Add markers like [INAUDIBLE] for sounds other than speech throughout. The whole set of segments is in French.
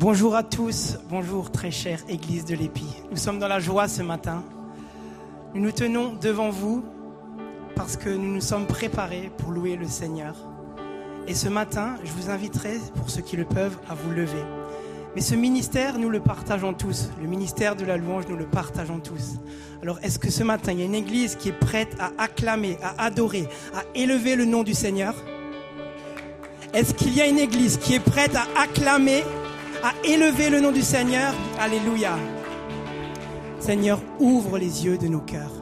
Bonjour à tous, bonjour très chère Église de l'Épi. Nous sommes dans la joie ce matin. Nous nous tenons devant vous parce que nous nous sommes préparés pour louer le Seigneur. Et ce matin, je vous inviterai, pour ceux qui le peuvent, à vous lever. Mais ce ministère, nous le partageons tous. Le ministère de la louange, nous le partageons tous. Alors, est-ce que ce matin, il y a une église qui est prête à acclamer, à adorer, à élever le nom du Seigneur? Est-ce qu'il y a une église qui est prête à acclamer, à élever le nom du Seigneur Alléluia. Seigneur, ouvre les yeux de nos cœurs.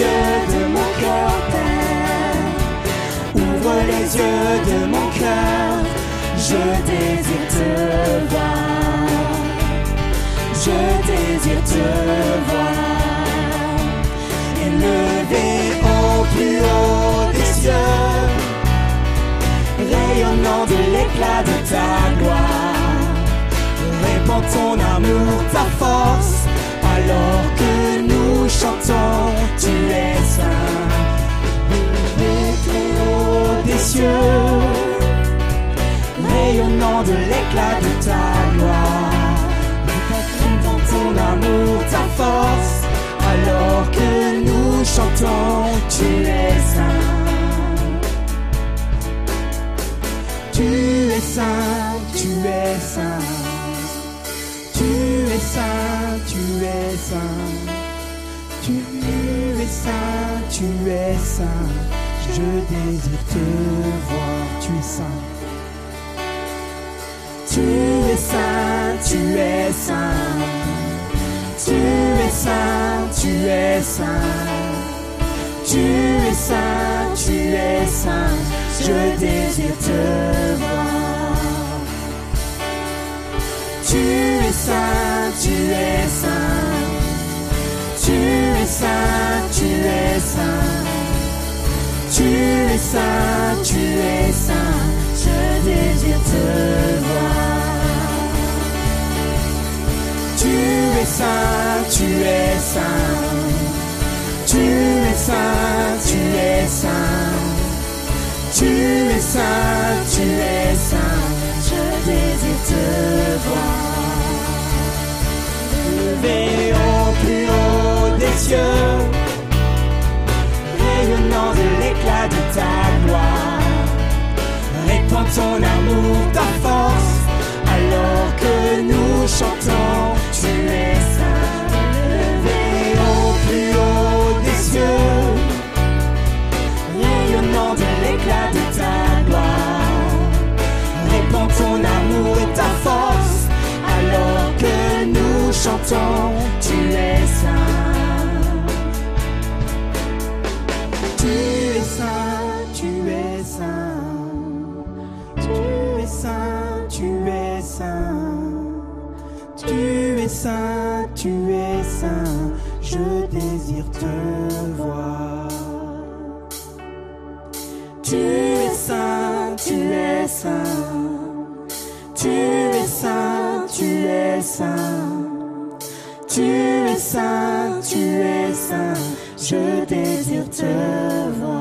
Yeux de mon cœur, Père. Ouvre les yeux de mon cœur. Je désire te voir. Je désire te voir. Élevé au plus haut des cieux. Rayonnant de l'éclat de ta gloire. Répands ton amour, ta force, alors que nous chantons, tu es saint. Les très des cieux, rayonnant de l'éclat de ta gloire. Répands ton amour, ta force, alors que nous chantons, tu es saint. Tu es saint, tu es saint. Tu es saint, tu es saint. Tu es saint, tu es saint. Je désire te voir, tu es saint. Tu es saint, tu es saint. Tu es saint, tu es saint. Tu es saint, tu es saint. Je désire te voir. Tu es saint, tu es saint. Tu es saint, tu es saint. Tu es saint, tu es saint. Je désire te voir. Tu es saint, tu es saint. Tu es saint, tu es saint. Tu es saint, tu es saint. Je désire te voir. Levé au plus rayonnant de l'éclat de ta gloire. Répands ton amour, ta force, alors que nous chantons, tu es saint, élevé au plus haut des cieux, rayonnant de l'éclat de ta gloire. Répands ton amour et ta force, alors que nous chantons, saint, tu es saint. Je désire te voir. Tu es saint, tu es saint. Tu es saint, tu es saint. Tu es saint, tu es saint. Je désire te voir.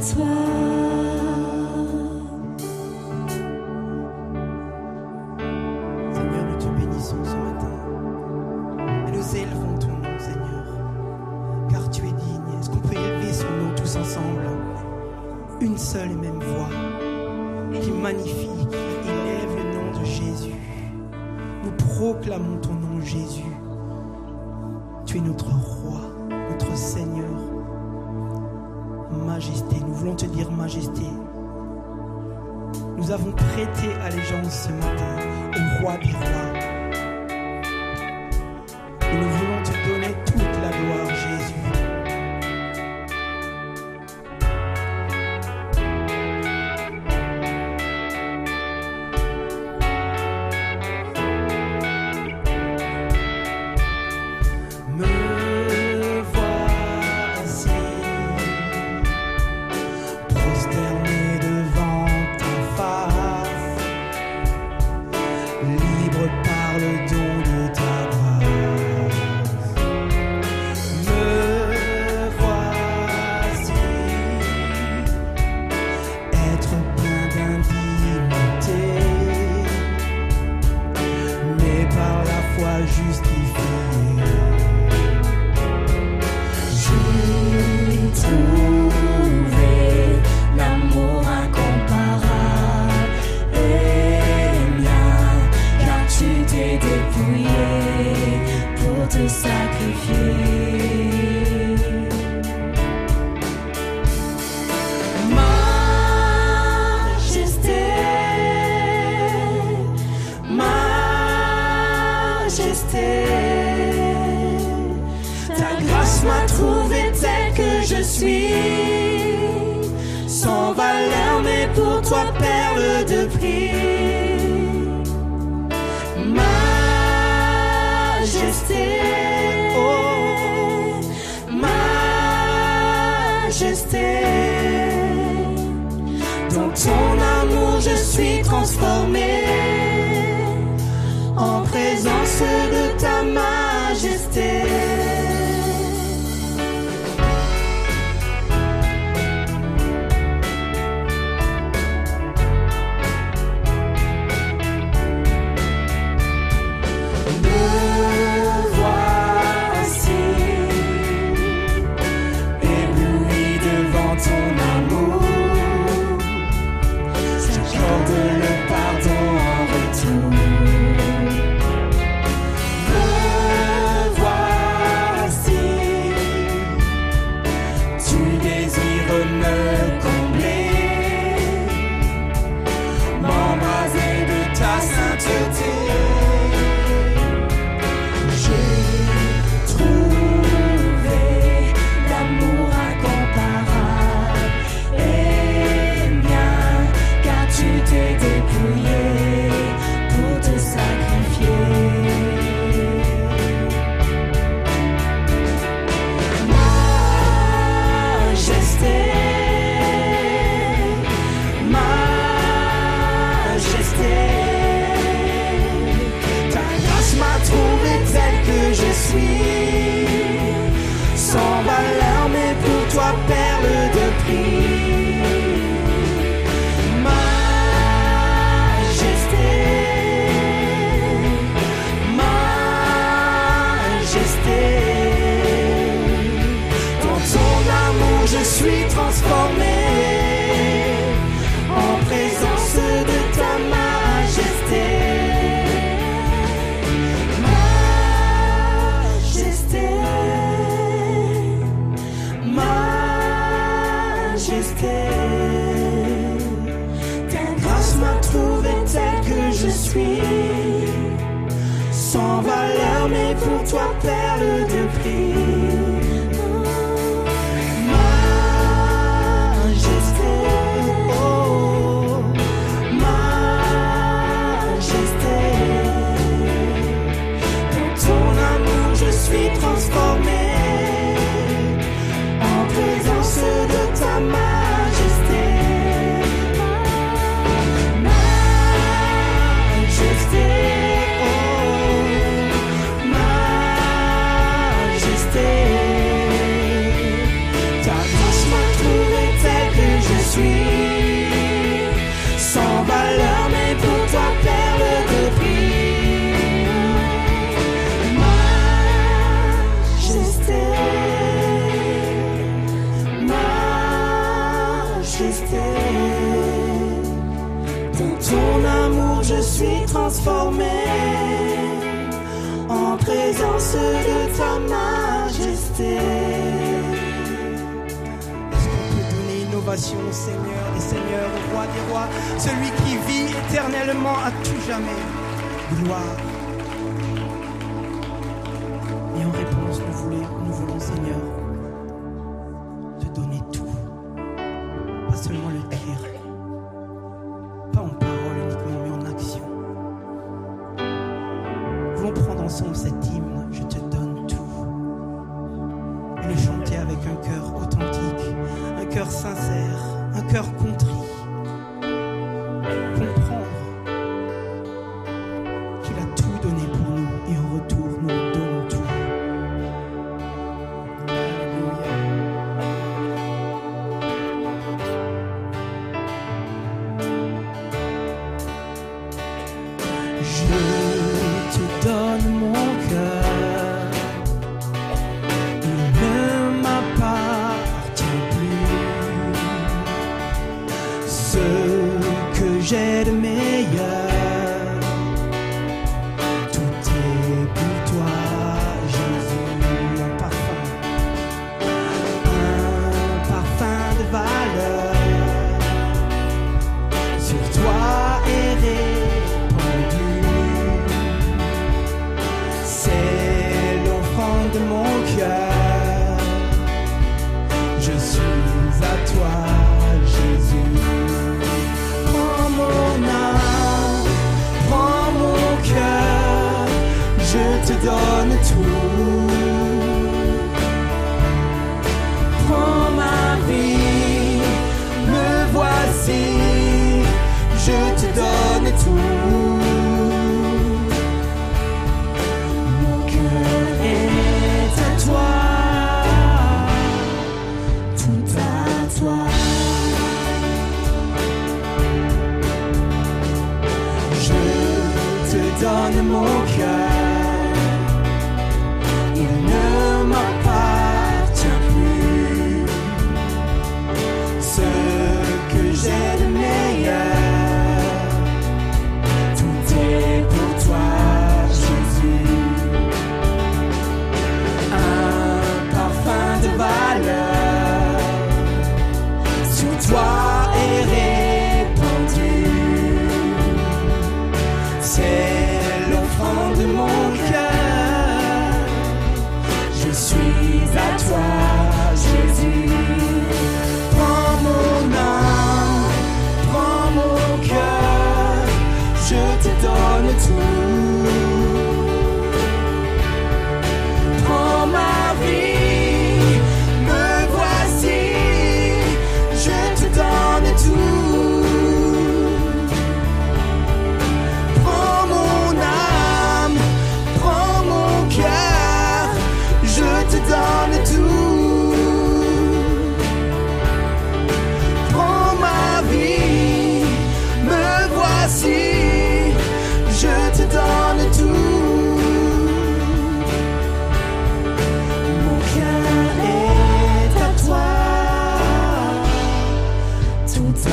Près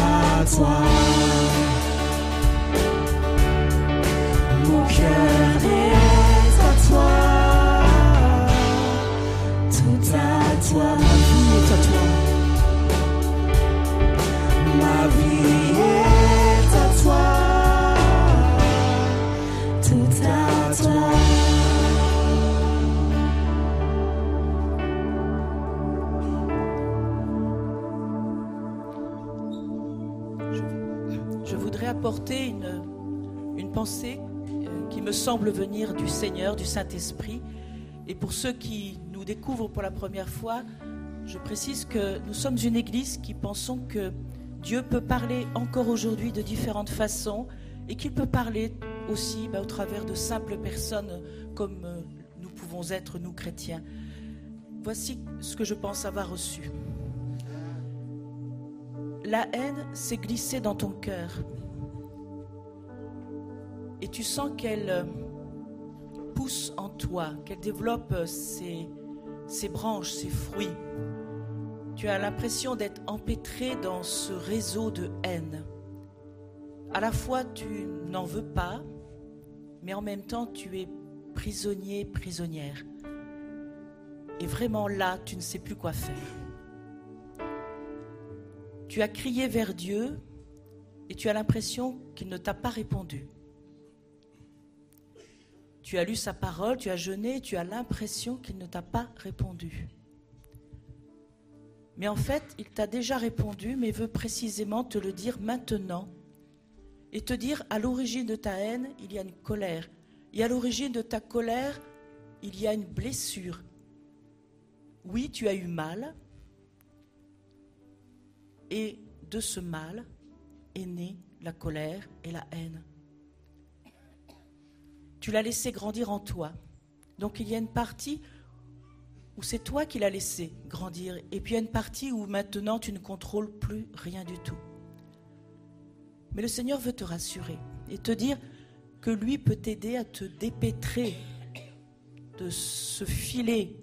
tout à toi. Semble venir du Seigneur, du Saint-Esprit. Et pour ceux qui nous découvrent pour la première fois, je précise que nous sommes une église qui pensons que Dieu peut parler encore aujourd'hui de différentes façons et qu'il peut parler aussi bah, au travers de simples personnes comme euh, nous pouvons être, nous chrétiens. Voici ce que je pense avoir reçu. La haine s'est glissée dans ton cœur. Et tu sens qu'elle euh, pousse en toi, qu'elle développe euh, ses, ses branches, ses fruits. Tu as l'impression d'être empêtré dans ce réseau de haine. À la fois, tu n'en veux pas, mais en même temps, tu es prisonnier, prisonnière. Et vraiment là, tu ne sais plus quoi faire. Tu as crié vers Dieu et tu as l'impression qu'il ne t'a pas répondu. Tu as lu sa parole, tu as jeûné, tu as l'impression qu'il ne t'a pas répondu. Mais en fait, il t'a déjà répondu, mais veut précisément te le dire maintenant et te dire à l'origine de ta haine, il y a une colère. Et à l'origine de ta colère, il y a une blessure. Oui, tu as eu mal, et de ce mal est née la colère et la haine. Tu l'as laissé grandir en toi. Donc il y a une partie où c'est toi qui l'as laissé grandir. Et puis il y a une partie où maintenant tu ne contrôles plus rien du tout. Mais le Seigneur veut te rassurer et te dire que lui peut t'aider à te dépêtrer de ce filet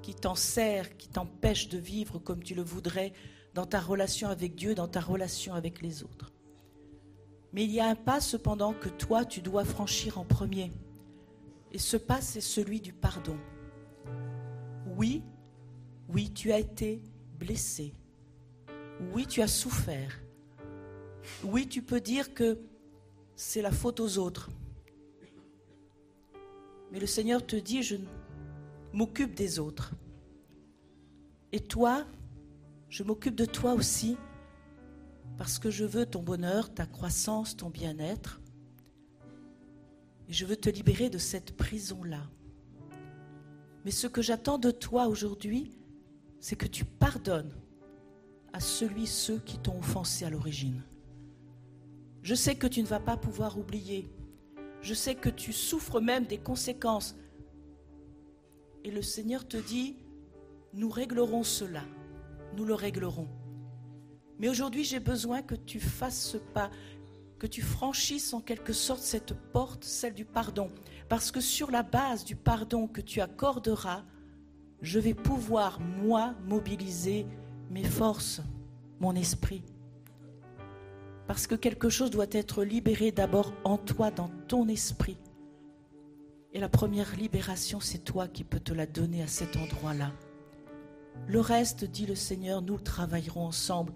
qui t'enserre, qui t'empêche de vivre comme tu le voudrais dans ta relation avec Dieu, dans ta relation avec les autres. Mais il y a un pas cependant que toi, tu dois franchir en premier. Et ce pas, c'est celui du pardon. Oui, oui, tu as été blessé. Oui, tu as souffert. Oui, tu peux dire que c'est la faute aux autres. Mais le Seigneur te dit, je m'occupe des autres. Et toi, je m'occupe de toi aussi, parce que je veux ton bonheur, ta croissance, ton bien-être. Et je veux te libérer de cette prison-là. Mais ce que j'attends de toi aujourd'hui, c'est que tu pardonnes à celui, ceux qui t'ont offensé à l'origine. Je sais que tu ne vas pas pouvoir oublier. Je sais que tu souffres même des conséquences. Et le Seigneur te dit, nous réglerons cela. Nous le réglerons. Mais aujourd'hui, j'ai besoin que tu fasses ce pas, que tu franchisses en quelque sorte cette porte, celle du pardon. Parce que sur la base du pardon que tu accorderas, je vais pouvoir, moi, mobiliser mes forces, mon esprit. Parce que quelque chose doit être libéré d'abord en toi, dans ton esprit. Et la première libération, c'est toi qui peux te la donner à cet endroit-là. Le reste, dit le Seigneur, nous travaillerons ensemble.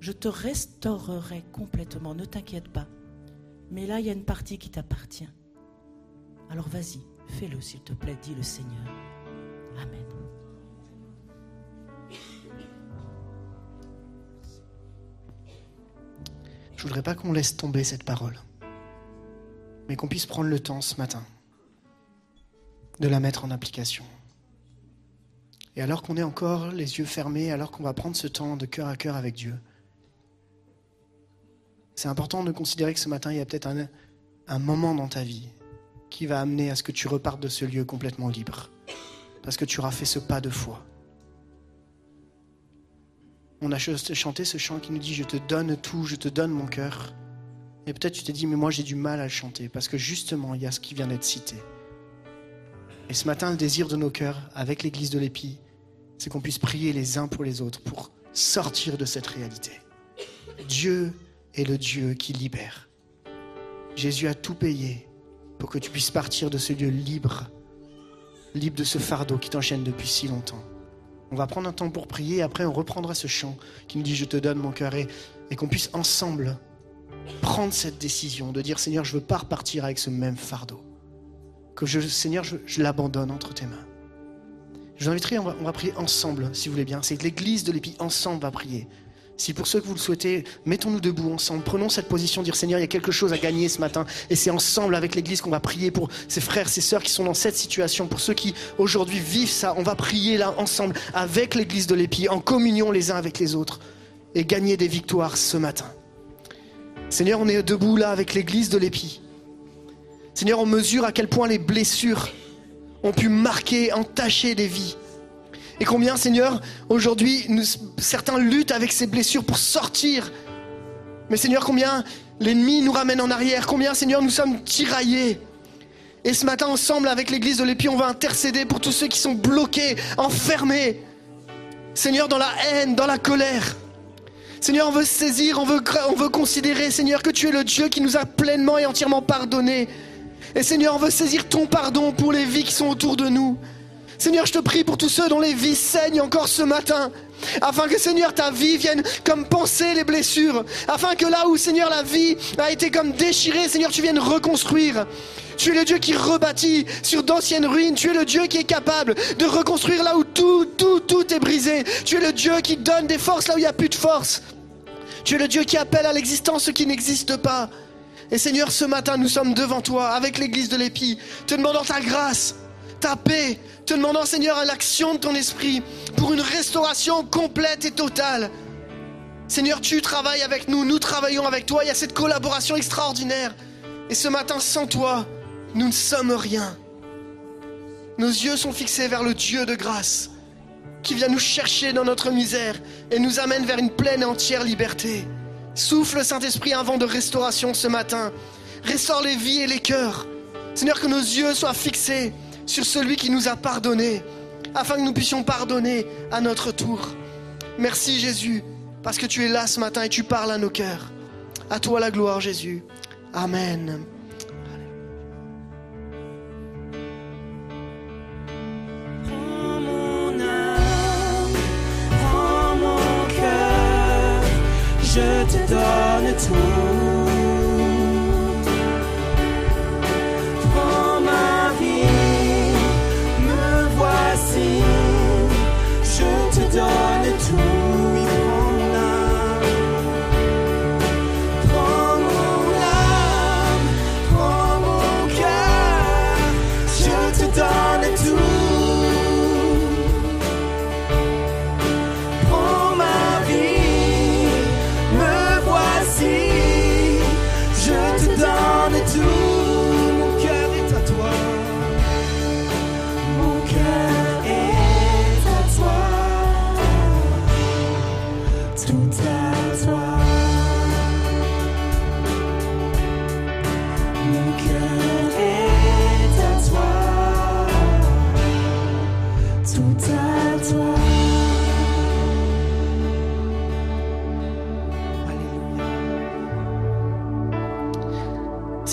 Je te restaurerai complètement, ne t'inquiète pas. Mais là, il y a une partie qui t'appartient. Alors vas-y, fais-le, s'il te plaît, dit le Seigneur. Amen. Je voudrais pas qu'on laisse tomber cette parole, mais qu'on puisse prendre le temps ce matin de la mettre en application. Et alors qu'on est encore les yeux fermés, alors qu'on va prendre ce temps de cœur à cœur avec Dieu, c'est important de considérer que ce matin, il y a peut-être un, moment dans ta vie qui va amener à ce que tu repartes de ce lieu complètement libre, parce que tu auras fait ce pas de foi. On a chanté ce chant qui nous dit Je te donne tout, je te donne mon cœur. Et peut-être tu t'es dit Mais moi j'ai du mal à le chanter parce que justement il y a ce qui vient d'être cité. Et ce matin, le désir de nos cœurs avec l'église de l'Épi, c'est qu'on puisse prier les uns pour les autres pour sortir de cette réalité. Dieu est le Dieu qui libère. Jésus a tout payé pour que tu puisses partir de ce lieu libre, libre de ce fardeau qui t'enchaîne depuis si longtemps. On va prendre un temps pour prier et après on reprendra ce chant qui nous dit je te donne mon cœur et, qu'on puisse ensemble prendre cette décision de dire Seigneur je veux pas repartir avec ce même fardeau. Que je, Seigneur je, l'abandonne entre tes mains. Je vous inviterai, on va, prier ensemble si vous voulez bien. C'est l'église de l'Épi ensemble va prier. Si pour ceux que vous le souhaitez, mettons-nous debout ensemble, prenons cette position, dire Seigneur, il y a quelque chose à gagner ce matin. Et c'est ensemble avec l'Église qu'on va prier pour ces frères, ces sœurs qui sont dans cette situation, pour ceux qui aujourd'hui vivent ça. On va prier là ensemble avec l'Église de l'Épi, en communion les uns avec les autres, et gagner des victoires ce matin. Seigneur, on est debout là avec l'Église de l'Épi. Seigneur, on mesure à quel point les blessures ont pu marquer, entacher des vies. Et combien, Seigneur, aujourd'hui, certains luttent avec ces blessures pour sortir. Mais Seigneur, combien l'ennemi nous ramène en arrière? Combien, Seigneur, nous sommes tiraillés? Et ce matin, ensemble, avec l'église de l'Épi, on va intercéder pour tous ceux qui sont bloqués, enfermés. Seigneur, dans la haine, dans la colère. Seigneur, on veut saisir, on veut, on veut considérer, Seigneur, que tu es le Dieu qui nous a pleinement et entièrement pardonné. Et Seigneur, on veut saisir ton pardon pour les vies qui sont autour de nous. Seigneur, je te prie pour tous ceux dont les vies saignent encore ce matin. Afin que Seigneur, ta vie vienne comme penser les blessures. Afin que là où Seigneur, la vie a été comme déchirée, Seigneur, tu viennes reconstruire. Tu es le Dieu qui rebâtit sur d'anciennes ruines. Tu es le Dieu qui est capable de reconstruire là où tout, tout, tout est brisé. Tu es le Dieu qui donne des forces là où il n'y a plus de force. Tu es le Dieu qui appelle à l'existence ce qui n'existe pas. Et Seigneur, ce matin, nous sommes devant toi avec l'église de l'Épi, te demandant ta grâce, ta paix, te demandant, Seigneur, à l'action de ton esprit pour une restauration complète et totale. Seigneur, tu travailles avec nous, nous travaillons avec toi, il y a cette collaboration extraordinaire. Et ce matin, sans toi, nous ne sommes rien. Nos yeux sont fixés vers le Dieu de grâce qui vient nous chercher dans notre misère et nous amène vers une pleine et entière liberté. Souffle Saint-Esprit un vent de restauration ce matin restaure les vies et les cœurs. Seigneur, que nos yeux soient fixés sur celui qui nous a pardonné, afin que nous puissions pardonner à notre tour. Merci Jésus, parce que tu es là ce matin et tu parles à nos cœurs. À toi la gloire Jésus. Amen. Je te donne tout.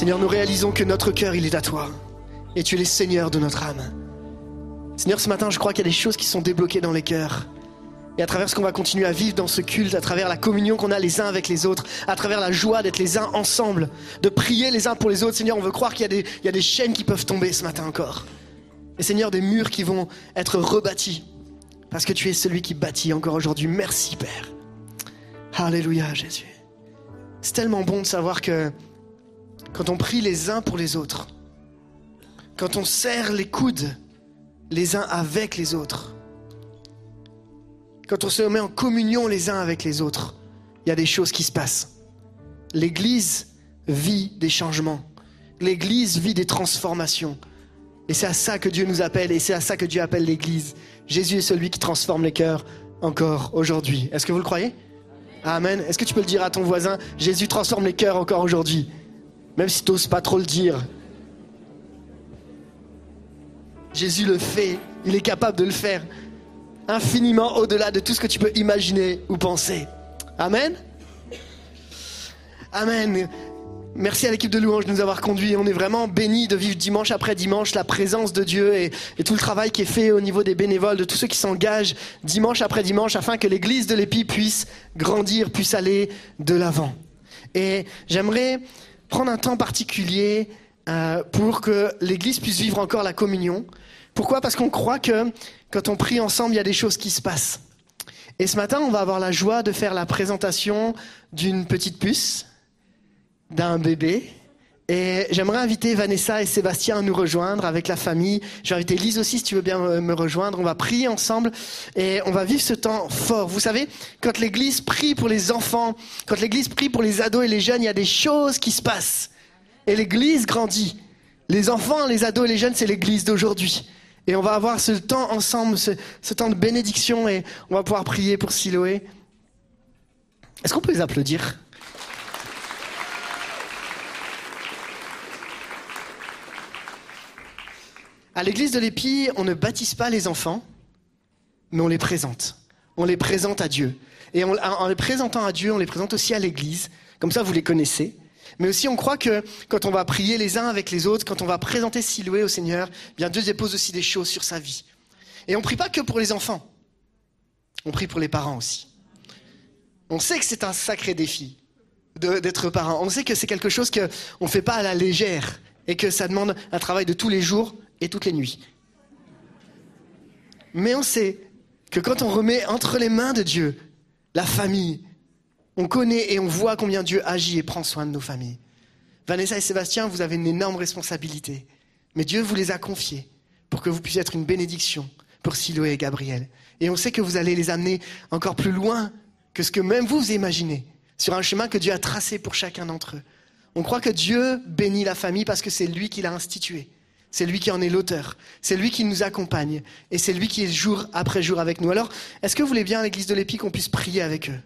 Seigneur, nous réalisons que notre cœur, il est à toi. Et tu es le Seigneur de notre âme. Seigneur, ce matin, je crois qu'il y a des choses qui sont débloquées dans les cœurs. Et à travers ce qu'on va continuer à vivre dans ce culte, à travers la communion qu'on a les uns avec les autres, à travers la joie d'être les uns ensemble, de prier les uns pour les autres, Seigneur, on veut croire qu'il y, a des- chaînes qui peuvent tomber ce matin encore. Et Seigneur, des murs qui vont être rebâtis. Parce que tu es celui qui bâtit encore aujourd'hui. Merci, Père. Alléluia, Jésus. C'est tellement bon de savoir que quand on prie les uns pour les autres, quand on serre les coudes les uns avec les autres, quand on se met en communion les uns avec les autres, il y a des choses qui se passent. L'Église vit des changements. L'Église vit des transformations. Et c'est à ça que Dieu nous appelle et c'est à ça que Dieu appelle l'Église. Jésus est celui qui transforme les cœurs encore aujourd'hui. Est-ce que vous le croyez? Amen. Est-ce que tu peux le dire à ton voisin? Jésus transforme les cœurs encore aujourd'hui. Même si tu n'oses pas trop le dire. Jésus le fait. Il est capable de le faire. Infiniment au-delà de tout ce que tu peux imaginer ou penser. Amen. Amen. Merci à l'équipe de louange de nous avoir conduits. On est vraiment bénis de vivre dimanche après dimanche la présence de Dieu et, et tout le travail qui est fait au niveau des bénévoles, de tous ceux qui s'engagent dimanche après dimanche afin que l'église de l'Épi puisse grandir, puisse aller de l'avant. Et j'aimerais prendre un temps particulier euh, pour que l'église puisse vivre encore la communion. Pourquoi? Parce qu'on croit que quand on prie ensemble, il y a des choses qui se passent. Et ce matin, on va avoir la joie de faire la présentation d'une petite puce d'un bébé. Et j'aimerais inviter Vanessa et Sébastien à nous rejoindre avec la famille. Je vais Lise aussi si tu veux bien me- me rejoindre. On va prier ensemble et on va vivre ce temps fort. Vous savez, quand l'Église prie pour les enfants, quand l'Église prie pour les ados et les jeunes, il y a des choses qui se passent. Et l'Église grandit. Les enfants, les ados et les jeunes, c'est l'Église d'aujourd'hui. Et on va avoir ce temps ensemble, ce, ce temps de bénédiction et on va pouvoir prier pour Siloé. Est-ce qu'on peut les applaudir? À l'église de l'Épi, on ne baptise pas les enfants, mais on les présente. On les présente à Dieu. Et en les présentant à Dieu, on les présente aussi à l'église. Comme ça, vous les connaissez. Mais aussi, on croit que quand on va prier les uns avec les autres, quand on va présenter Siloué au Seigneur, bien Dieu dépose aussi des choses sur sa vie. Et on prie pas que pour les enfants. On prie pour les parents aussi. On sait que c'est un sacré défi d'être parent. On sait que c'est quelque chose qu'on ne fait pas à la légère et que ça demande un travail de tous les jours et toutes les nuits. Mais on sait que quand on remet entre les mains de Dieu la famille, on connaît et on voit combien Dieu agit et prend soin de nos familles. Vanessa et Sébastien, vous avez une énorme responsabilité. Mais Dieu vous les a confiés pour que vous puissiez être une bénédiction pour Siloé et Gabriel. Et on sait que vous allez les amener encore plus loin que ce que même vous, imaginez, sur un chemin que Dieu a tracé pour chacun d'entre eux. On croit que Dieu bénit la famille parce que c'est lui qui l'a instituée. C'est lui qui en est l'auteur. C'est lui qui nous accompagne. Et c'est lui qui est jour après jour avec nous. Alors, est-ce que vous voulez bien à l'église de l'Épi qu'on puisse prier avec eux?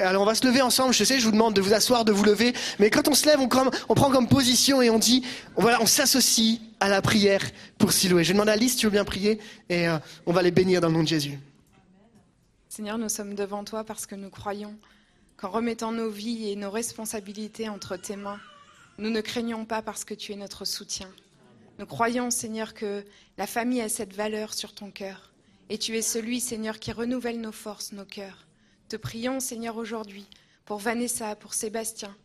Alors on va se lever ensemble, je sais, je vous demande de vous asseoir, de vous lever, mais quand on se lève, on, prend comme position et on dit, voilà, on s'associe à la prière pour Siloué. Je demande à Alice tu veux bien prier et euh, on va les bénir dans le nom de Jésus. Seigneur, nous sommes devant toi parce que nous croyons qu'en remettant nos vies et nos responsabilités entre tes mains, nous ne craignons pas parce que tu es notre soutien. Nous croyons, Seigneur, que la famille a cette valeur sur ton cœur. Et tu es celui, Seigneur, qui renouvelle nos forces, nos cœurs. Te prions, Seigneur, aujourd'hui pour Vanessa, pour Sébastien,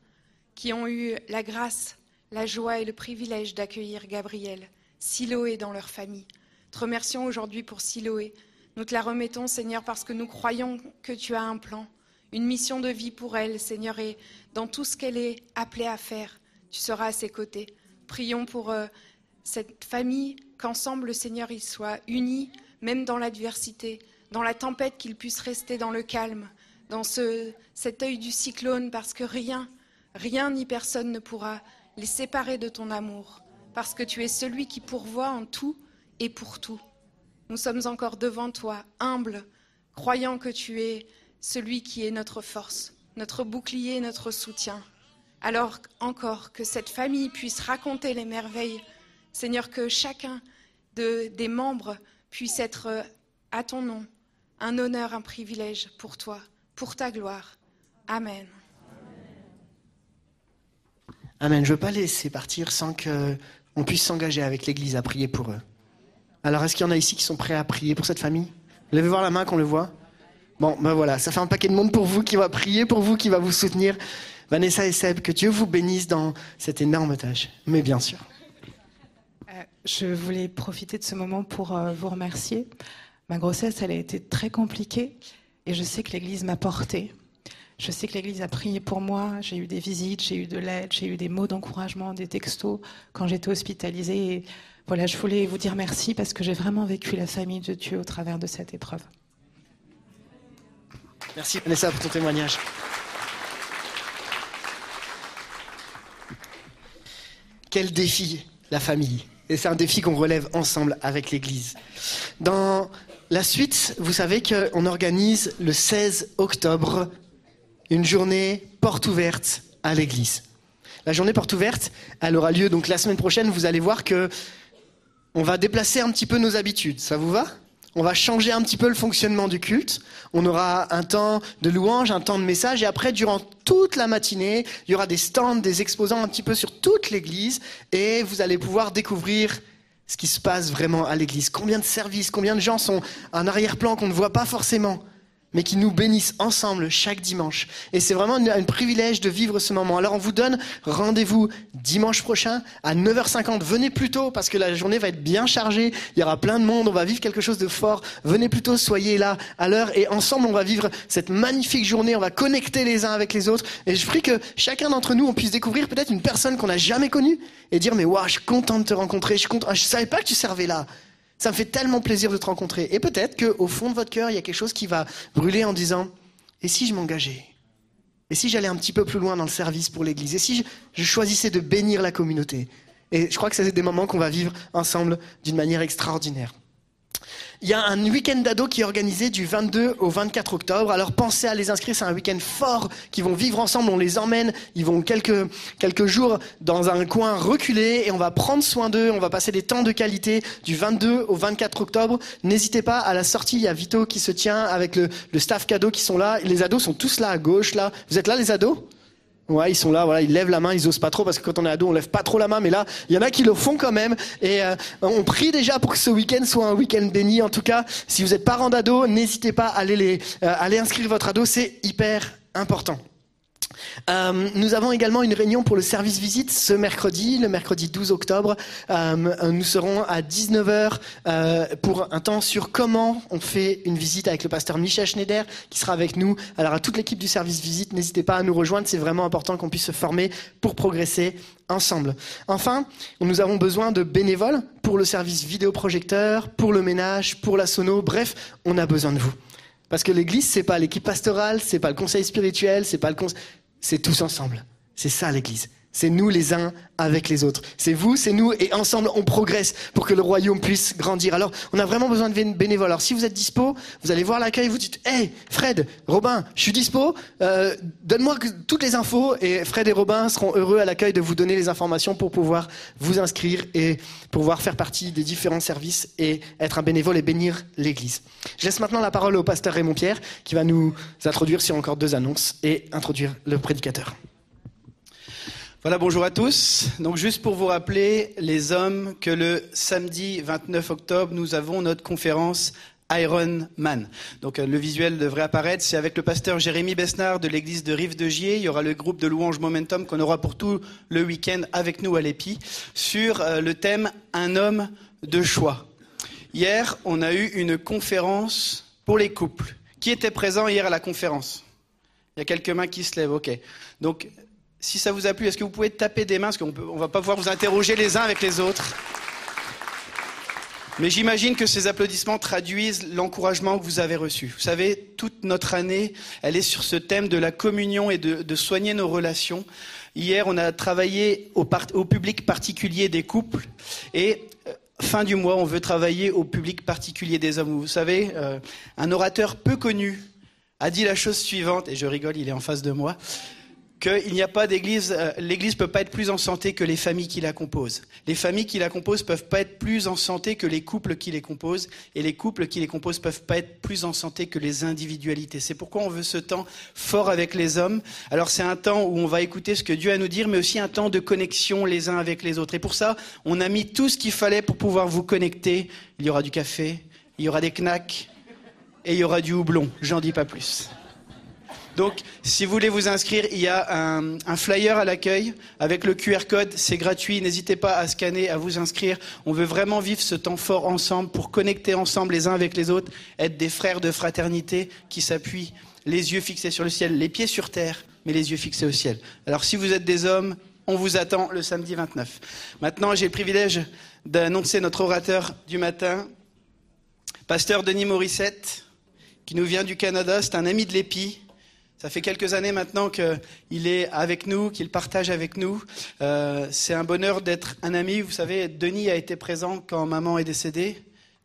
qui ont eu la grâce, la joie et le privilège d'accueillir Gabriel, Siloé dans leur famille. Te remercions aujourd'hui pour Siloé. Nous te la remettons, Seigneur, parce que nous croyons que tu as un plan, une mission de vie pour elle, Seigneur, et dans tout ce qu'elle est appelée à faire, tu seras à ses côtés. Prions pour euh, cette famille, qu'ensemble, le Seigneur, il soit uni, même dans l'adversité, dans la tempête, qu'il puisse rester dans le calme, dans ce, cet œil du cyclone, parce que rien, rien ni personne ne pourra les séparer de ton amour, parce que tu es celui qui pourvoit en tout et pour tout. Nous sommes encore devant toi, humbles, croyant que tu es celui qui est notre force, notre bouclier, notre soutien. Alors encore que cette famille puisse raconter les merveilles Seigneur, que chacun des membres puisse être euh, à ton nom un honneur, un privilège pour toi, pour ta gloire. Amen. Amen. Je ne veux pas laisser partir sans qu'on puisse s'engager avec l'Église à prier pour eux. Alors, est-ce qu'il y en a ici qui sont prêts à prier pour cette famille? Levez voir la main qu'on le voit. Bon, ben voilà, ça fait un paquet de monde pour vous qui va prier pour vous, qui va vous soutenir. Vanessa et Seb, que Dieu vous bénisse dans cette énorme tâche. Mais bien sûr. Je voulais profiter de ce moment pour euh, vous remercier. Ma grossesse, elle a été très compliquée et je sais que l'Église m'a portée. Je sais que l'Église a prié pour moi. J'ai eu des visites, j'ai eu de l'aide, j'ai eu des mots d'encouragement, des textos quand j'étais hospitalisée. Et voilà, je voulais vous dire merci parce que j'ai vraiment vécu la famille de Dieu au travers de cette épreuve. Merci Vanessa pour ton témoignage. Quel défi, la famille? Et c'est un défi qu'on relève ensemble avec l'Église. Dans la suite, vous savez qu'on organise le 16 octobre une journée porte ouverte à l'Église. La journée porte ouverte, elle aura lieu donc la semaine prochaine. Vous allez voir que on va déplacer un petit peu nos habitudes. Ça vous va? On va changer un petit peu le fonctionnement du culte. On aura un temps de louange, un temps de message, et après, durant toute la matinée, il y aura des stands, des exposants un petit peu sur toute l'église, et vous allez pouvoir découvrir ce qui se passe vraiment à l'église. Combien de services, combien de gens sont en arrière-plan qu'on ne voit pas forcément mais qui nous bénissent ensemble chaque dimanche. Et c'est vraiment un, privilège de vivre ce moment. Alors on vous donne rendez-vous dimanche prochain à 9h50. Venez plus tôt parce que la journée va être bien chargée. Il y aura plein de monde. On va vivre quelque chose de fort. Venez plus tôt, soyez là à l'heure et ensemble on va vivre cette magnifique journée. On va connecter les uns avec les autres. Et je prie que chacun d'entre nous on puisse découvrir peut-être une personne qu'on n'a jamais connue et dire mais waouh, je suis content de te rencontrer. Je suis content. Je savais pas que tu servais là. Ça me fait tellement plaisir de te rencontrer. Et peut-être qu'au fond de votre cœur, il y a quelque chose qui va brûler en disant, et si je m'engageais? Et si j'allais un petit peu plus loin dans le service pour l'Église? Et si je, choisissais de bénir la communauté? Et je crois que c'est des moments qu'on va vivre ensemble d'une manière extraordinaire. Il y a un week-end d'ado qui est organisé du 22 au 24 octobre. Alors pensez à les inscrire, c'est un week-end fort qui vont vivre ensemble. On les emmène, ils vont quelques, quelques jours dans un coin reculé et on va prendre soin d'eux. On va passer des temps de qualité du 22 au 24 octobre. N'hésitez pas à la sortie, il y a Vito qui se tient avec le, le staff cadeau qui sont là. Les ados sont tous là à gauche, là. Vous êtes là les ados? Ouais, ils sont là, voilà, ils lèvent la main, ils osent pas trop parce que quand on est ado, on lève pas trop la main, mais là, il y en a qui le font quand même. Et euh, on prie déjà pour que ce week-end soit un week-end béni. En tout cas, si vous êtes parent d'ado, n'hésitez pas à aller, les, euh, aller inscrire votre ado, c'est hyper important. Euh, nous avons également une réunion pour le service visite ce mercredi, le mercredi 12 octobre. Euh, nous serons à 19h euh, pour un temps sur comment on fait une visite avec le pasteur Michel Schneider qui sera avec nous. Alors à toute l'équipe du service visite, n'hésitez pas à nous rejoindre, c'est vraiment important qu'on puisse se former pour progresser ensemble. Enfin, nous avons besoin de bénévoles pour le service vidéoprojecteur, pour le ménage, pour la sono, bref, on a besoin de vous. Parce que l'église, c'est pas l'équipe pastorale, c'est pas le conseil spirituel, c'est pas le conseil, c'est tous ensemble. C'est ça l'Église. C'est nous les uns avec les autres. C'est vous, c'est nous, et ensemble on progresse pour que le royaume puisse grandir. Alors, on a vraiment besoin de bénévoles. Alors, si vous êtes dispo, vous allez voir l'accueil, vous dites, hey, Fred, Robin, je suis dispo, euh, donne-moi toutes les infos, et Fred et Robin seront heureux à l'accueil de vous donner les informations pour pouvoir vous inscrire et pouvoir faire partie des différents services et être un bénévole et bénir l'Église. Je laisse maintenant la parole au pasteur Raymond Pierre, qui va nous introduire sur encore deux annonces et introduire le prédicateur. Voilà, bonjour à tous. Donc juste pour vous rappeler, les hommes, que le samedi 29 octobre, nous avons notre conférence Iron Man. Donc euh, le visuel devrait apparaître. C'est avec le pasteur Jérémy Besnard de l'église de Rive de Gier. Il y aura le groupe de louanges Momentum qu'on aura pour tout le week-end avec nous à l'EPI sur euh, le thème Un homme de choix. Hier, on a eu une conférence pour les couples. Qui était présent hier à la conférence? Il y a quelques mains qui se lèvent, ok. Donc si ça vous a plu, est-ce que vous pouvez taper des mains Parce qu'on ne va pas pouvoir vous interroger les uns avec les autres. Mais j'imagine que ces applaudissements traduisent l'encouragement que vous avez reçu. Vous savez, toute notre année, elle est sur ce thème de la communion et de, soigner nos relations. Hier, on a travaillé au, public particulier des couples et euh, fin du mois, on veut travailler au public particulier des hommes. Vous savez, euh, un orateur peu connu a dit la chose suivante, et je rigole, il est en face de moi qu'il n'y a pas d'église, euh, l'église peut pas être plus en santé que les familles qui la composent. Les familles qui la composent peuvent pas être plus en santé que les couples qui les composent, et les couples qui les composent peuvent pas être plus en santé que les individualités. C'est pourquoi on veut ce temps fort avec les hommes. Alors c'est un temps où on va écouter ce que Dieu a à nous dire, mais aussi un temps de connexion les uns avec les autres. Et pour ça, on a mis tout ce qu'il fallait pour pouvoir vous connecter. Il y aura du café, il y aura des knacks, et il y aura du houblon. J'en dis pas plus. Donc, si vous voulez vous inscrire, il y a un, flyer à l'accueil avec le QR code. C'est gratuit. N'hésitez pas à scanner, à vous inscrire. On veut vraiment vivre ce temps fort ensemble pour connecter ensemble les uns avec les autres, être des frères de fraternité qui s'appuient, les yeux fixés sur le ciel, les pieds sur terre, mais les yeux fixés au ciel. Alors, si vous êtes des hommes, on vous attend le samedi 29. Maintenant, j'ai le privilège d'annoncer notre orateur du matin, pasteur Denis Morissette, qui nous vient du Canada. C'est un ami de l'EPI. Ça fait quelques années maintenant qu'il est avec nous, qu'il partage avec nous. Euh, c'est un bonheur d'être un ami. Vous savez, Denis a été présent quand maman est décédée.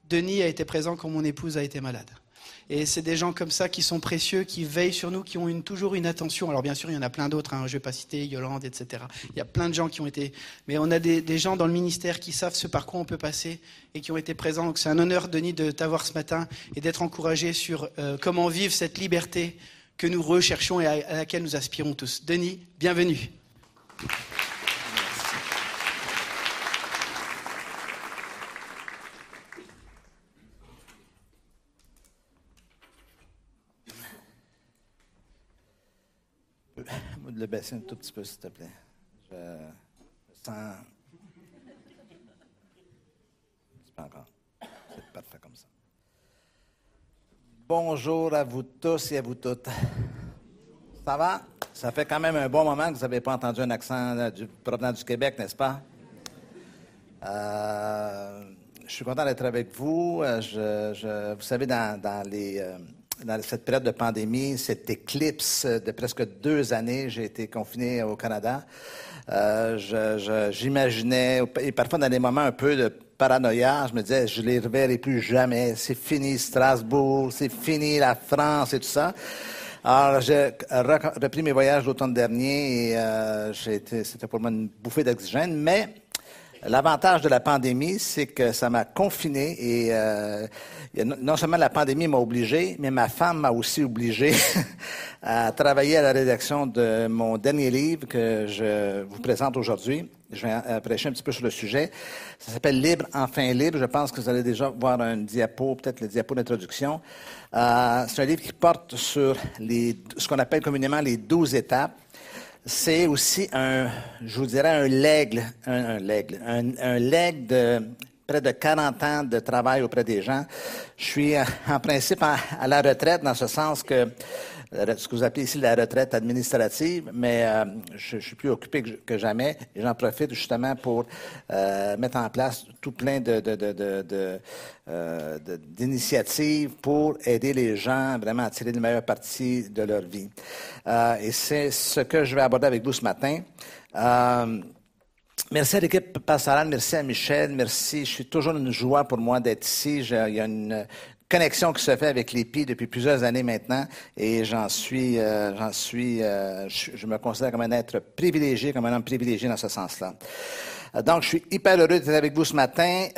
Denis a été présent quand mon épouse a été malade. Et c'est des gens comme ça qui sont précieux, qui veillent sur nous, qui ont toujours une attention. Alors bien sûr, il y en a plein d'autres, hein, je ne vais pas citer Yolande, etc. Il y a plein de gens qui ont été... Mais on a des, gens dans le ministère qui savent ce par quoi on peut passer et qui ont été présents. Donc c'est un honneur, Denis, de t'avoir ce matin et d'être encouragé sur euh, comment vivre cette liberté que nous recherchons et à laquelle nous aspirons tous. Denis, bienvenue. le baisser un tout petit peu, s'il te plaît. Je, sens. C'est pas encore. C'est parfait. Bonjour à vous tous et à vous toutes. Ça va? Ça fait quand même un bon moment que vous n'avez pas entendu un accent euh, provenant du Québec, n'est-ce pas? Euh, je suis content d'être avec vous. Euh, vous savez, dans cette période de pandémie, cette éclipse de presque deux années, j'ai été confiné au Canada. J'imaginais, et parfois dans des moments un peu de paranoïa. Je me disais, je les reverrai plus jamais. C'est fini Strasbourg, c'est fini la France et tout ça. Alors, j'ai repris mes voyages l'automne dernier et euh, c'était pour moi une bouffée d'oxygène, mais L'avantage de la pandémie, c'est que ça m'a confiné et euh, non seulement la pandémie m'a obligé, mais ma femme m'a aussi obligé [LAUGHS] à travailler à la rédaction de mon dernier livre que je vous présente aujourd'hui. Je vais euh, prêcher un petit peu sur le sujet. Ça s'appelle Libre, enfin libre. Je pense que vous allez déjà voir un diapo, peut-être le diapo d'introduction. Euh, c'est un livre qui porte sur les, ce qu'on appelle communément les douze étapes c'est aussi un, je vous dirais, un legs, un, un, un, leg de près de 40 ans de travail auprès des gens. Je suis en principe à, la retraite dans ce sens que ce que vous appelez ici la retraite administrative, mais euh, je, suis plus occupé que, jamais et j'en profite justement pour euh, mettre en place tout plein de, d'initiatives pour aider les gens vraiment à tirer le meilleur parti de leur vie. et c'est ce que je vais aborder avec vous ce matin. Merci à l'équipe pastorale, merci à Michel, merci. Je suis toujours une joie pour moi d'être ici. il y a une connexion qui se fait avec l'EPI depuis plusieurs années maintenant et j'en suis, euh, j'en suis, euh, je, me considère comme un être privilégié, comme un homme privilégié dans ce sens-là. Euh, donc, je suis hyper heureux d'être avec vous ce matin.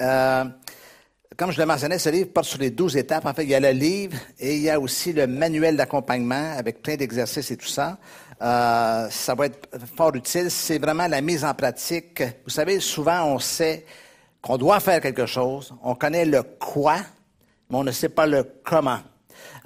comme je le mentionnais, ce livre porte sur les douze étapes. En fait, il y a le livre et il y a aussi le manuel d'accompagnement avec plein d'exercices et tout ça. Euh, ça va être fort utile. C'est vraiment la mise en pratique. Vous savez, souvent, on sait qu'on doit faire quelque chose. On connaît le quoi, mais on ne sait pas le comment.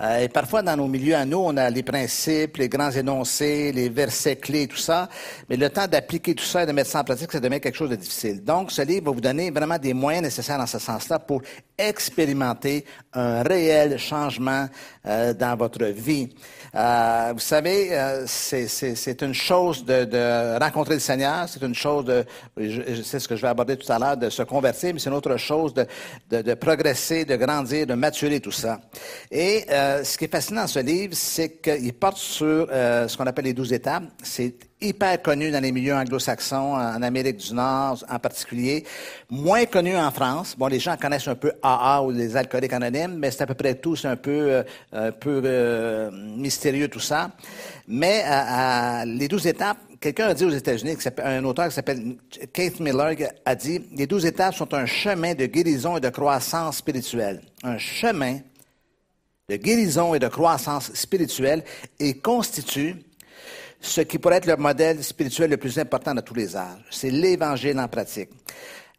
Euh, et parfois, dans nos milieux à nous, on a les principes, les grands énoncés, les versets clés, tout ça. Mais le temps d'appliquer tout ça et de mettre ça en pratique, ça devient quelque chose de difficile. Donc, ce livre va vous donner vraiment des moyens nécessaires dans ce sens-là pour expérimenter un réel changement euh, dans votre vie. Euh, vous savez, euh, c'est une chose de, de, rencontrer le Seigneur, c'est une chose de, sais ce que je vais aborder tout à l'heure, de se convertir, mais c'est une autre chose de, de, de, progresser, de grandir, de maturer tout ça. Et euh, ce qui est fascinant dans ce livre, c'est qu'il porte sur euh, ce qu'on appelle les douze étapes. C'est hyper connu dans les milieux anglo-saxons, en Amérique du Nord en particulier, moins connu en France. Bon, les gens connaissent un peu AA ou les alcooliques anonymes, mais c'est à peu près tout, c'est un peu, euh, un peu euh, mystérieux tout ça. Mais euh, les douze étapes, quelqu'un a dit aux États-Unis, un auteur qui s'appelle Keith Miller a dit, les douze étapes sont un chemin de guérison et de croissance spirituelle. Un chemin de guérison et de croissance spirituelle et constitue ce qui pourrait être le modèle spirituel le plus important de tous les âges. C'est l'Évangile en pratique.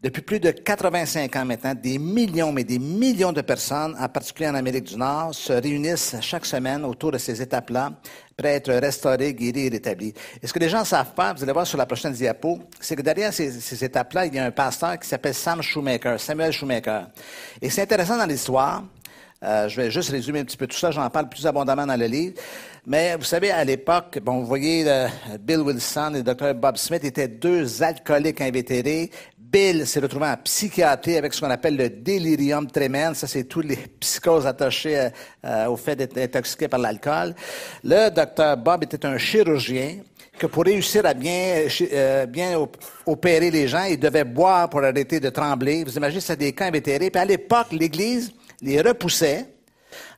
Depuis plus de 85 ans maintenant, des millions, mais des millions de personnes, en particulier en Amérique du Nord, se réunissent chaque semaine autour de ces étapes-là, prêts à être restaurées, guéries et rétablies. Et ce que les gens savent pas, vous allez voir sur la prochaine diapo, c'est que derrière ces, ces étapes-là, il y a un pasteur qui s'appelle Sam Shoemaker, Samuel Shoemaker. Et c'est intéressant dans l'histoire, euh, je vais juste résumer un petit peu tout ça, j'en parle plus abondamment dans le livre. Mais vous savez, à l'époque, bon, vous voyez, euh, Bill Wilson et le Dr. Bob Smith étaient deux alcooliques invétérés. Bill s'est retrouvé en psychiatrie avec ce qu'on appelle le délirium tremens. Ça, c'est tous les [LAUGHS] psychoses attachées euh, au fait d'être intoxiqué par l'alcool. Le Dr. Bob était un chirurgien que pour réussir à bien, bien opérer les gens, il devait boire pour arrêter de trembler. Vous imaginez, c'est des cas invétérés. Puis à l'époque, l'Église les repoussait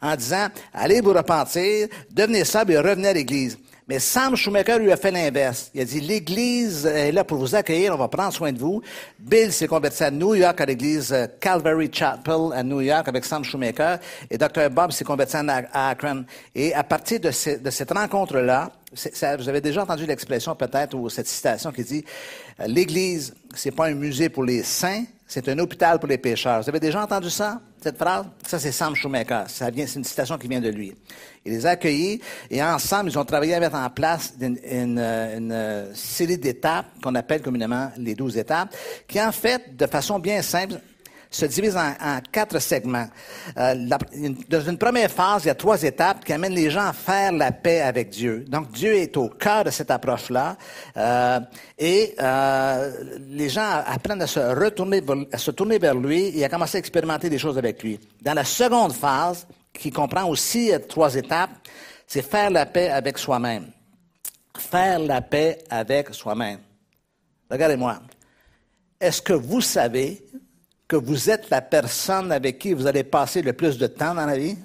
en disant, allez vous repentir, devenez ça, et revenez à l'Église. Mais Sam Schumacher lui a fait l'inverse. Il a dit, l'Église est là pour vous accueillir, on va prendre soin de vous. Bill s'est converti à New York à l'Église Calvary Chapel à New York avec Sam Schumacher. Et Dr. Bob s'est converti à Akron. Et à partir de, de cette rencontre-là, vous avez déjà entendu l'expression peut-être ou cette citation qui dit, euh, l'Église, c'est pas un musée pour les saints, c'est un hôpital pour les pécheurs. Vous avez déjà entendu ça, cette phrase? Ça, c'est Sam Schumacher. Ça vient, c'est une citation qui vient de lui. Il les a accueillis et ensemble, ils ont travaillé à mettre en place une, une, une série d'étapes qu'on appelle communément les douze étapes, qui en fait, de façon bien simple, se divise en, quatre segments. Euh, dans une première phase, il y a trois étapes qui amènent les gens à faire la paix avec Dieu. Donc Dieu est au cœur de cette approche-là euh, et euh, les gens apprennent à se retourner, à se tourner vers lui et à commencer à expérimenter des choses avec lui. Dans la seconde phase, qui comprend aussi trois étapes, c'est faire la paix avec soi-même. Faire la paix avec soi-même. Regardez-moi. Est-ce que vous savez que vous êtes la personne avec qui vous allez passer le plus de temps dans la vie?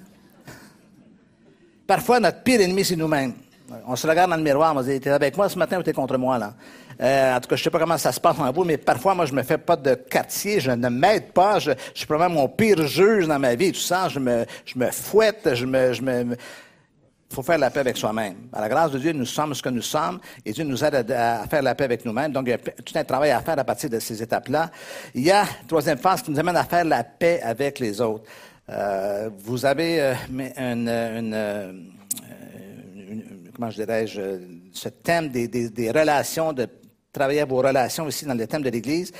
Parfois, notre pire ennemi, c'est nous-mêmes. On se regarde dans le miroir, on se dit, t'es avec moi ce matin ou t'es contre moi, là? Euh, en tout cas, je sais pas comment ça se passe en vous, mais parfois, moi, je me fais pas de quartier, je ne m'aide pas, je, suis probablement mon pire juge dans ma vie, tout ça, je me, je me fouette, je me, je me, il faut faire la paix avec soi-même. À la grâce de Dieu, nous sommes ce que nous sommes et Dieu nous aide à, faire la paix avec nous-mêmes. Donc, il y a tout un travail à faire à partir de ces étapes-là. Il y a troisième phase qui nous amène à faire la paix avec les autres. Euh, vous avez euh, une, une, une, comment je dirais-je, ce thème des, des, des relations, de travailler vos relations ici dans le thème de l'Église.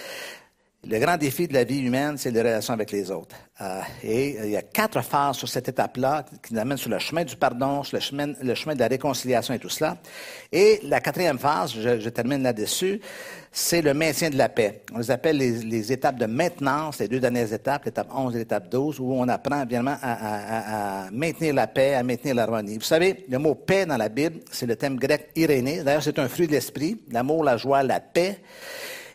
Le grand défi de la vie humaine, c'est les relations avec les autres. Euh, et il y a quatre phases sur cette étape-là qui nous amènent sur le chemin du pardon, sur le chemin, le chemin de la réconciliation et tout cela. Et la quatrième phase, je, je termine là-dessus, c'est le maintien de la paix. On les appelle les, les, étapes de maintenance, les deux dernières étapes, l'étape 11 et l'étape 12, où on apprend évidemment à, à, à, maintenir la paix, à maintenir l'harmonie. Vous savez, le mot paix dans la Bible, c'est le thème grec irénée. D'ailleurs, c'est un fruit de l'esprit, l'amour, la joie, la paix.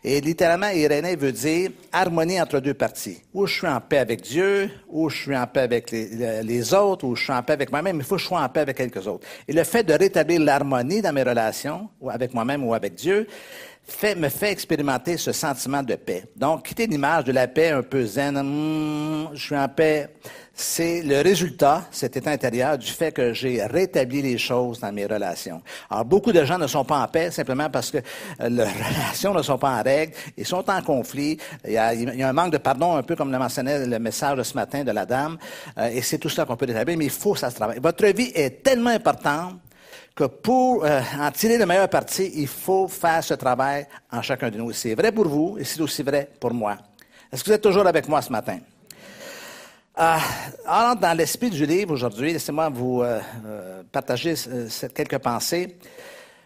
Et littéralement, Irénée veut dire harmonie entre deux parties. Ou je suis en paix avec Dieu, ou je suis en paix avec les, autres, ou je suis en paix avec moi-même. Il faut que je sois en paix avec quelques autres. Et le fait de rétablir l'harmonie dans mes relations, ou avec moi-même ou avec Dieu, fait, me fait expérimenter ce sentiment de paix. Donc, quitter l'image de la paix un peu zen, hmm, je suis en paix, c'est le résultat, cet état intérieur, du fait que j'ai rétabli les choses dans mes relations. Alors, beaucoup de gens ne sont pas en paix simplement parce que euh, leurs [LAUGHS] relations ne sont pas en règle, ils sont en conflit, il y a, il y a un manque de pardon, un peu comme le mentionnait le message de ce matin de la dame, euh, et c'est tout ça qu'on peut rétablir, mais il faut que ça se travaille. Votre vie est tellement importante que pour euh, en tirer le meilleur parti, il faut faire ce travail en chacun de nous. C'est vrai pour vous et c'est aussi vrai pour moi. Est-ce que vous êtes toujours avec moi ce matin? Euh, alors, dans l'esprit du livre aujourd'hui, laissez-moi vous euh, euh, partager quelques pensées.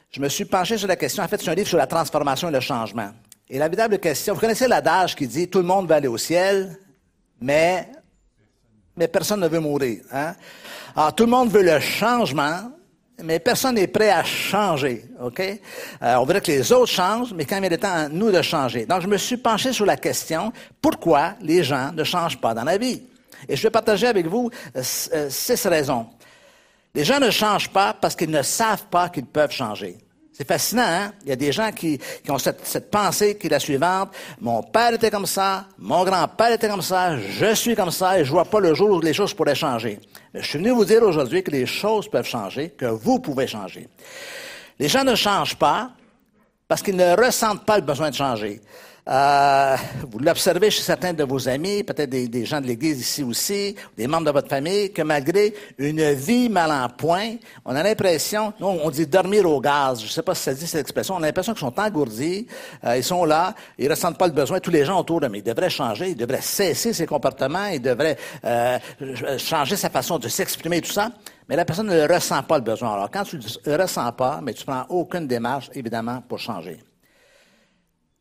Je me suis penché sur la question, en fait, c'est un livre sur la transformation et le changement. Et la véritable question, vous connaissez l'adage qui dit tout le monde va aller au ciel, mais, mais personne ne veut mourir. Hein? Alors, tout le monde veut le changement, mais personne n'est prêt à changer, OK? Euh, on voudrait que les autres changent, mais quand il est temps à nous de changer. Donc, je me suis penché sur la question, pourquoi les gens ne changent pas dans la vie? Et je vais partager avec vous euh, euh, six raisons. Les gens ne changent pas parce qu'ils ne savent pas qu'ils peuvent changer. C'est fascinant, hein? Il y a des gens qui, qui ont cette, cette, pensée qui est la suivante. Mon père était comme ça, mon grand-père était comme ça, je suis comme ça et je vois pas le jour où les choses pourraient changer. Mais je suis venu vous dire aujourd'hui que les choses peuvent changer, que vous pouvez changer. Les gens ne changent pas parce qu'ils ne ressentent pas le besoin de changer. Euh, vous l'observez chez certains de vos amis, peut-être des, gens de l'Église ici aussi, des membres de votre famille, que malgré une vie mal en point, on a l'impression, nous on dit dormir au gaz, je ne sais pas si ça dit cette expression, on a l'impression qu'ils sont engourdis, euh, ils sont là, ils ressentent pas le besoin, tous les gens autour de mais ils devraient changer, ils devraient cesser ses comportements, ils devraient euh, changer sa façon de s'exprimer, tout ça. Mais la personne ne ressent pas le besoin. Alors, quand tu ne le ressens pas, mais tu prends aucune démarche, évidemment, pour changer.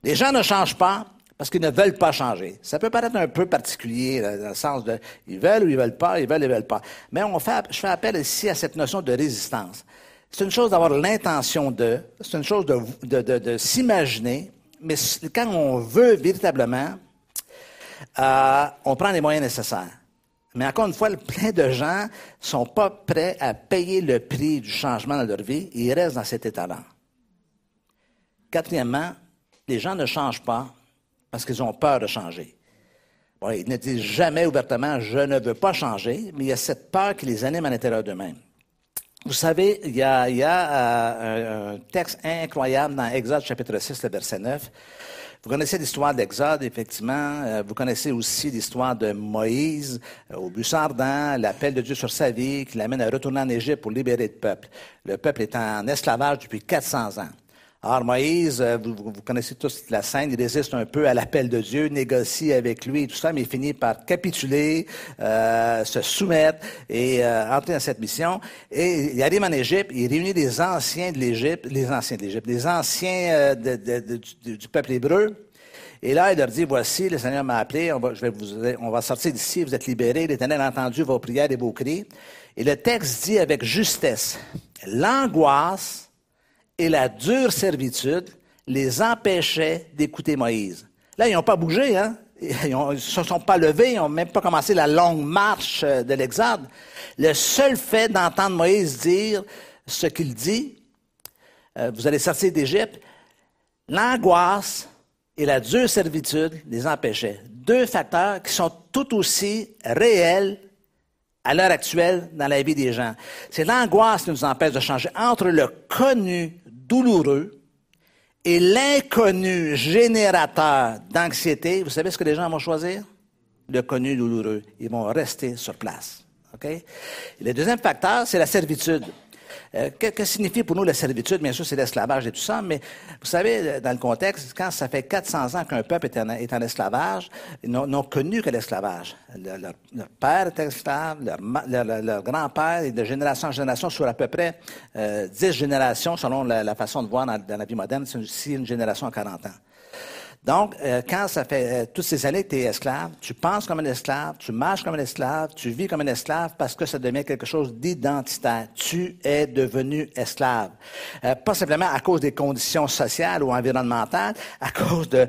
Les gens ne changent pas parce qu'ils ne veulent pas changer. Ça peut paraître un peu particulier, dans le sens de ils veulent ou ils veulent pas, ils veulent ou ils veulent pas. Mais on fait, je fais appel ici à cette notion de résistance. C'est une chose d'avoir l'intention de, c'est une chose de, s'imaginer, mais quand on veut véritablement, euh, on prend les moyens nécessaires. Mais encore une fois, plein de gens sont pas prêts à payer le prix du changement dans leur vie et ils restent dans cet état-là. Quatrièmement, les gens ne changent pas parce qu'ils ont peur de changer. Ils ne disent jamais ouvertement je ne veux pas changer, mais il y a cette peur qui les anime à l'intérieur d'eux-mêmes. Vous savez, il y a, il y a euh, un, texte incroyable dans Exode chapitre 6, le verset 9. Vous connaissez l'histoire d'Exode, effectivement. Euh, vous connaissez aussi l'histoire de Moïse euh, au bus ardent, l'appel de Dieu sur sa vie qui l'amène à retourner en Égypte pour libérer le peuple. Le peuple est en esclavage depuis 400 ans. Alors Moïse, euh, vous, vous, connaissez tous la scène, il résiste un peu à l'appel de Dieu, négocie avec lui et tout ça, mais il finit par capituler, euh, se soumettre et euh, entrer dans cette mission. Et il arrive en Égypte, il réunit les anciens de l'Égypte, les anciens de l'Égypte, les anciens euh, de, du, du, peuple hébreu. Et là, il leur dit, voici, le Seigneur m'a appelé, on va, je vais vous, on va sortir d'ici, vous êtes libérés, l'Éternel a entendu vos prières et vos cris. Et le texte dit avec justesse, l'angoisse et la dure servitude les empêchait d'écouter Moïse. Là, ils n'ont pas bougé, hein? Ils ne se sont pas levés, ils n'ont même pas commencé la longue marche de l'Exode. Le seul fait d'entendre Moïse dire ce qu'il dit, euh, vous allez sortir d'Égypte, l'angoisse et la dure servitude les empêchaient. Deux facteurs qui sont tout aussi réels à l'heure actuelle dans la vie des gens. C'est l'angoisse qui nous empêche de changer entre le connu douloureux et l'inconnu générateur d'anxiété, vous savez ce que les gens vont choisir? Le connu douloureux. Ils vont rester sur place. OK? Et le deuxième facteur, c'est la servitude. Euh, que, que signifie pour nous la servitude? Bien sûr, c'est l'esclavage et tout ça, mais vous savez, dans le contexte, quand ça fait 400 ans qu'un peuple est en, est en esclavage, ils n'ont connu que l'esclavage. Leur, leur- père était esclave, leur, leur- leur- grand-père, et de génération en génération, sur à peu près euh, 10 générations, selon la, la façon de voir dans, dans la vie moderne, c'est aussi une génération à 40 ans. Donc, euh, quand ça fait euh, toutes ces années que tu es esclave, tu penses comme un esclave, tu marches comme un esclave, tu vis comme un esclave parce que ça devient quelque chose d'identitaire. Tu es devenu esclave. Euh, pas simplement à cause des conditions sociales ou environnementales, à cause de,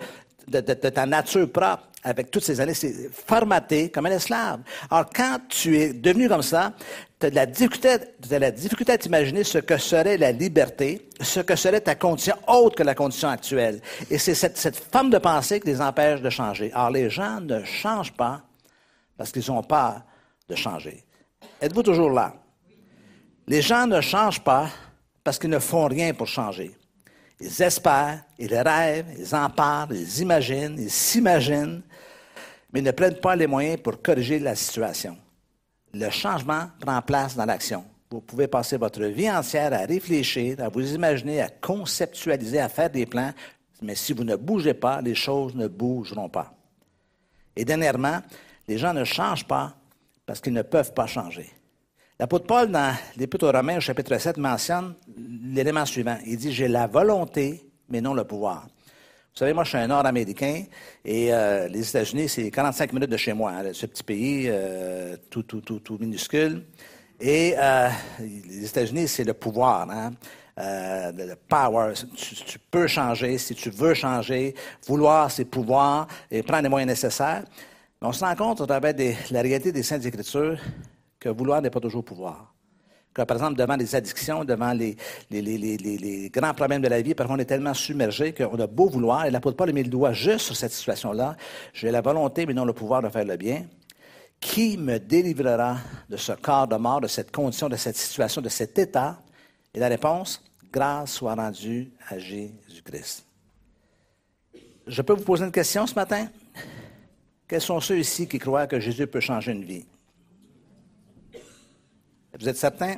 ta nature propre. Avec toutes ces années, c'est formaté comme un esclave. Alors, quand tu es devenu comme ça, tu as de la difficulté, à t'imaginer ce que serait la liberté, ce que serait ta condition autre que la condition actuelle. Et c'est cette, cette forme de pensée qui les empêche de changer. Alors, les gens ne changent pas parce qu'ils ont peur de changer. Êtes-vous toujours là? Les gens ne changent pas parce qu'ils ne font rien pour changer. Ils espèrent, ils rêvent, ils en parlent, ils imaginent, ils s'imaginent, mais ne prennent pas les moyens pour corriger la situation. Le changement prend place dans l'action. Vous pouvez passer votre vie entière à réfléchir, à vous imaginer, à conceptualiser, à faire des plans, mais si vous ne bougez pas, les choses ne bougeront pas. Et dernièrement, les gens ne changent pas parce qu'ils ne peuvent pas changer. L'apôtre Paul, dans l'Épître aux Romains, au chapitre 7, mentionne l'élément suivant. Il dit J'ai la volonté, mais non le pouvoir. Vous savez, moi, je suis un Nord-Américain et euh, les États-Unis, c'est 45 minutes de chez moi, hein, ce petit pays euh, tout, tout, tout, tout minuscule. Et euh, les États-Unis, c'est le pouvoir. Hein? Euh, le power. Tu, tu peux changer si tu veux changer. Vouloir, c'est pouvoir et prendre les moyens nécessaires. Mais on se rend compte, à travers des- la réalité des Saintes Écritures, que vouloir n'est pas toujours pouvoir. Que, par exemple, devant les addictions, devant les, grands problèmes de la vie, parfois on est tellement submergé qu'on a beau vouloir, et l'apôtre Paul mis le doigt juste sur cette situation-là. J'ai la volonté, mais non le pouvoir de faire le bien. Qui me délivrera de ce corps de mort, de cette condition, de cette situation, de cet état? Et la réponse, grâce soit rendue à Jésus-Christ. Je peux vous poser une question ce matin? Quels sont ceux ici qui croient que Jésus peut changer une vie? Vous êtes certains?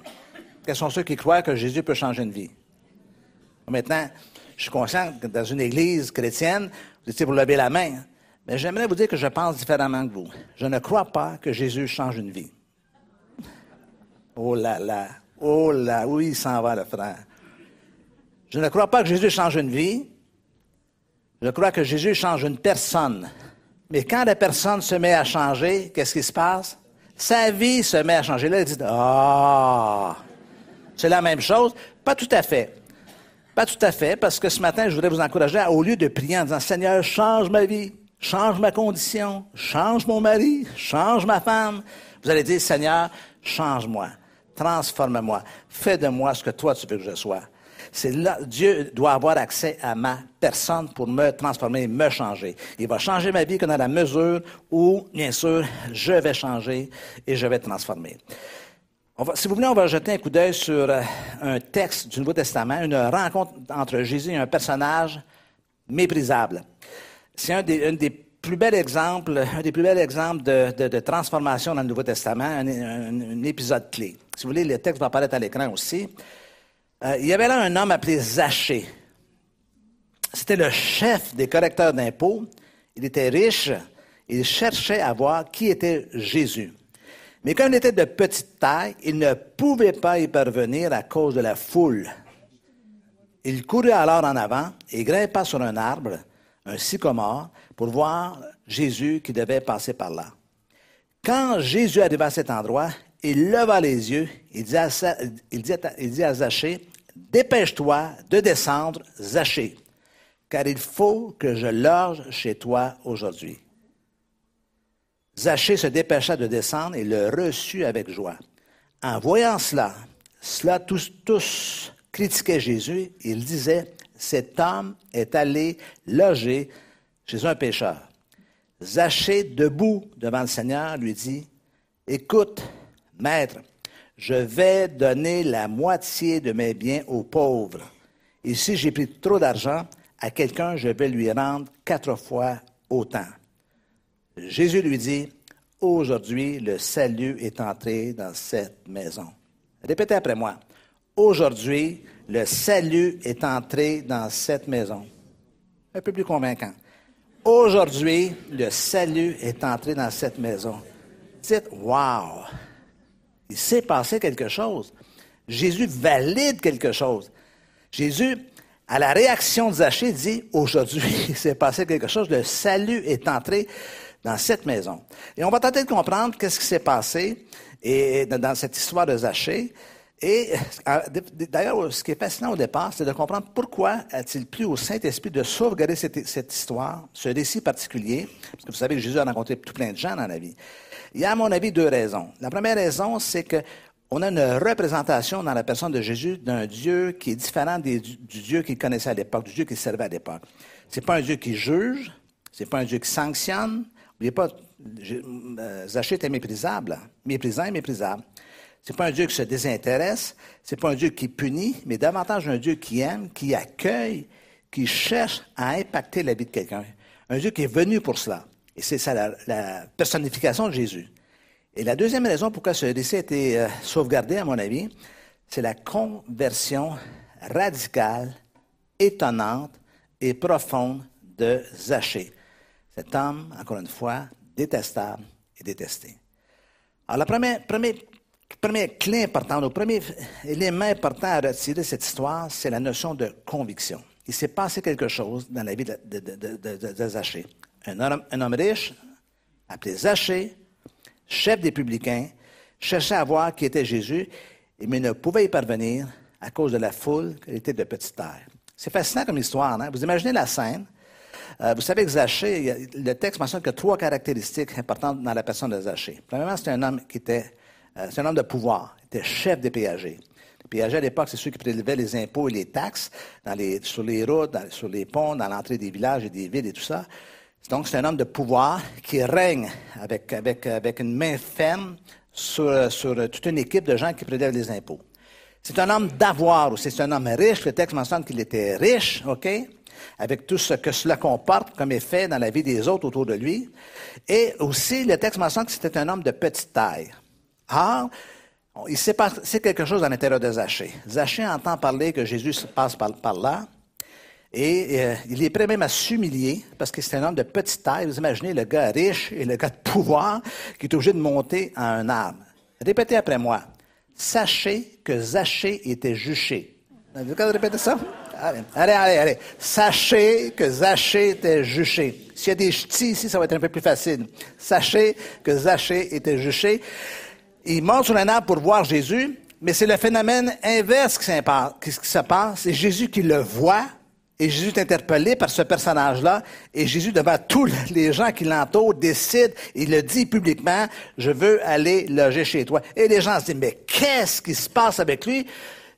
Quels sont ceux qui croient que Jésus peut changer une vie? Maintenant, je suis conscient que dans une église chrétienne, vous étiez pour lever la main, mais j'aimerais vous dire que je pense différemment que vous. Je ne crois pas que Jésus change une vie. Oh là là, oh là, oui, il s'en va, le frère? Je ne crois pas que Jésus change une vie. Je crois que Jésus change une personne. Mais quand la personne se met à changer, qu'est-ce qui se passe? Sa vie se met à changer. Là, il dit, ah, c'est la même chose. Pas tout à fait. Pas tout à fait, parce que ce matin, je voudrais vous encourager, au lieu de prier en disant, Seigneur, change ma vie, change ma condition, change mon mari, change ma femme, vous allez dire, Seigneur, change-moi, transforme-moi, fais de moi ce que toi tu veux que je sois. C'est là, Dieu doit avoir accès à ma personne pour me transformer, me changer. Il va changer ma vie que dans la mesure où, bien sûr, je vais changer et je vais transformer. Si vous voulez, on va jeter un coup d'œil sur euh, un texte du Nouveau Testament, une rencontre entre Jésus et un personnage méprisable. C'est un des, plus bels exemples, un des plus bels exemples de, transformation dans le Nouveau Testament, un épisode clé. Si vous voulez, le texte va apparaître à l'écran aussi. Euh, il y avait là un homme appelé Zachée. C'était le chef des correcteurs d'impôts. Il était riche. Il cherchait à voir qui était Jésus. Mais comme il était de petite taille, il ne pouvait pas y parvenir à cause de la foule. Il courut alors en avant et grimpa sur un arbre, un sycomore, pour voir Jésus qui devait passer par là. Quand Jésus arriva à cet endroit, il leva les yeux, il dit à, il Dépêche-toi de descendre, Zachée, car il faut que je loge chez toi aujourd'hui. Zachée se dépêcha de descendre et le reçut avec joie. En voyant cela, cela tous, tous critiquaient Jésus. Ils disaient, cet homme est allé loger chez un pécheur. Zachée, debout devant le Seigneur, lui dit, Écoute, maître, je vais donner la moitié de mes biens aux pauvres. Et si j'ai pris trop d'argent, à quelqu'un, je vais lui rendre quatre fois autant. Jésus lui dit, Aujourd'hui, le salut est entré dans cette maison. Répétez après moi. aujourd'hui, le salut est entré dans cette maison. Un peu plus convaincant. Aujourd'hui, le salut est entré dans cette maison. Dites, wow! Il s'est passé quelque chose. Jésus valide quelque chose. Jésus, à la réaction de Zachée, dit, aujourd'hui, [LAUGHS] il s'est passé quelque chose. Le salut est entré dans cette maison. Et on va tenter de comprendre qu'est-ce qui s'est passé et, dans cette histoire de Zachée. Et d'ailleurs, ce qui est fascinant au départ, c'est de comprendre pourquoi a-t-il plu au Saint-Esprit de sauvegarder cette, cette, histoire, ce récit particulier, parce que vous savez que Jésus a rencontré tout plein de gens dans la vie. Il y a, à mon avis, deux raisons. La première raison, c'est que on a une représentation dans la personne de Jésus d'un Dieu qui est différent du Dieu qu'il connaissait à l'époque, du Dieu qu'il servait à l'époque. C'est pas un Dieu qui juge, c'est pas un Dieu qui sanctionne, N'oubliez pas, euh, Zachée était méprisable, méprisant et méprisable. C'est pas un Dieu qui se désintéresse, c'est pas un Dieu qui punit, mais davantage un Dieu qui aime, qui accueille, qui cherche à impacter la vie de quelqu'un. Un Dieu qui est venu pour cela. Et c'est ça la, personnification de Jésus. Et la deuxième raison pourquoi ce récit a été euh, sauvegardé, à mon avis, c'est la conversion radicale, étonnante et profonde de Zachée. Cet homme, encore une fois, détestable et détesté. Alors, la première, première, clé importante, le premier élément important à retirer de cette histoire, c'est la notion de conviction. Il s'est passé quelque chose dans la vie de, de, Zachée. Un homme, un homme, riche, appelé Zachée, chef des publicains, cherchait à voir qui était Jésus, mais ne pouvait y parvenir à cause de la foule qui était de petite taille. C'est fascinant comme histoire. Hein? Vous imaginez la scène. Euh, vous savez que Zachée, le texte mentionne que trois caractéristiques importantes dans la personne de Zachée. Premièrement, c'est un homme qui était, euh, c'est un homme de pouvoir, il était chef des péagers. Les péagers, à l'époque, c'est ceux qui prélevaient les impôts et les taxes sur les routes, sur les ponts, dans l'entrée des villages et des villes et tout ça. Donc, c'est un homme de pouvoir qui règne avec, avec, une main ferme sur, sur toute une équipe de gens qui prélèvent les impôts. C'est un homme d'avoir aussi. C'est un homme riche. Le texte mentionne qu'il était riche, OK? avec tout ce que cela comporte comme effet dans la vie des autres autour de lui. Et aussi, le texte mentionne que c'était un homme de petite taille. Or, il s'est passé quelque chose à l'intérieur de Zachée. Zachée entend parler que Jésus passe par, là. Et euh, il est prêt même à s'humilier parce que c'est un homme de petite taille. Vous imaginez le gars riche et le gars de pouvoir qui est obligé de monter à un arbre. Répétez après moi. Sachez que Zachée était juché. Vous avez répéter ça? Allez, allez, allez, Sachez que Zachée était juché. S'il y a des ch'tis ici, ça va être un peu plus facile. Sachez que Zachée était juché. Il monte sur un arbre pour voir Jésus, mais c'est le phénomène inverse qui se passe. C'est Jésus qui le voit, et Jésus est interpellé par ce personnage-là, et Jésus, devant tous les gens qui l'entourent, décide, il le dit publiquement, je veux aller loger chez toi. Et les gens se disent, mais qu'est-ce qui se passe avec lui?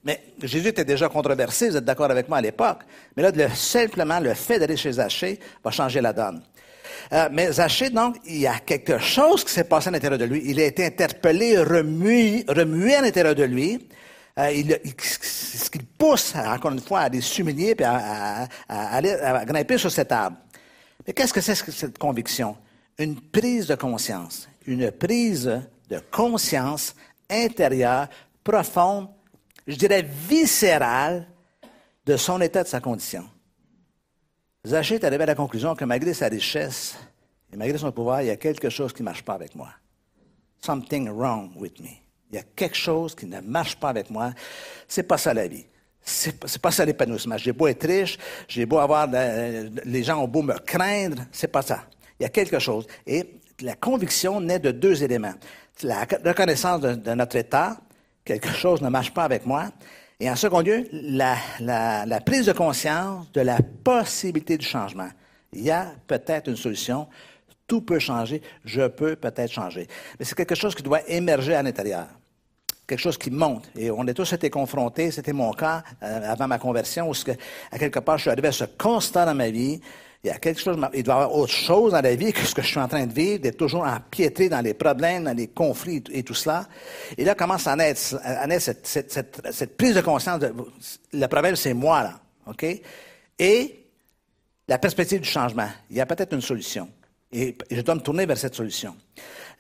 Mais Jésus était déjà controversé, vous êtes d'accord avec moi à l'époque. Mais là, simplement, le fait d'aller chez Zachée va changer la donne. Euh, mais Zachée, donc, il y a quelque chose qui s'est passé à l'intérieur de lui. Il a été interpellé, remué, remué à l'intérieur de lui. Euh, il, ce qui pousse, encore une fois, à aller s'humilier et à, aller, à grimper sur cet arbre. Mais qu'est-ce que c'est cette conviction? Une prise de conscience. Une prise de conscience intérieure, profonde, je dirais, viscérale de son état, de sa condition. Zachée est arrivé à la conclusion que malgré sa richesse et malgré son pouvoir, il y a quelque chose qui ne marche pas avec moi. Something wrong with me. Il y a quelque chose qui ne marche pas avec moi. C'est pas ça la vie. C'est pas ça l'épanouissement. J'ai beau être riche, j'ai beau avoir, les gens ont beau me craindre, c'est pas ça. Il y a quelque chose. Et la conviction naît de deux éléments. La reconnaissance de notre état quelque chose ne marche pas avec moi. Et en second lieu, la, la, prise de conscience de la possibilité du changement. Il y a peut-être une solution. Tout peut changer. Je peux peut-être changer. Mais c'est quelque chose qui doit émerger à l'intérieur. Quelque chose qui monte. Et on a tous été confrontés, c'était mon cas euh, avant ma conversion, où à quelque part je suis arrivé à ce constat dans ma vie il y a quelque chose, il doit y avoir autre chose dans la vie que ce que je suis en train de vivre, d'être toujours empiété dans les problèmes, dans les conflits et tout cela. Et là commence à naître, cette, cette, prise de conscience. De, le problème, c'est moi, là. OK? Et la perspective du changement. Il y a peut-être une solution. Et je dois me tourner vers cette solution.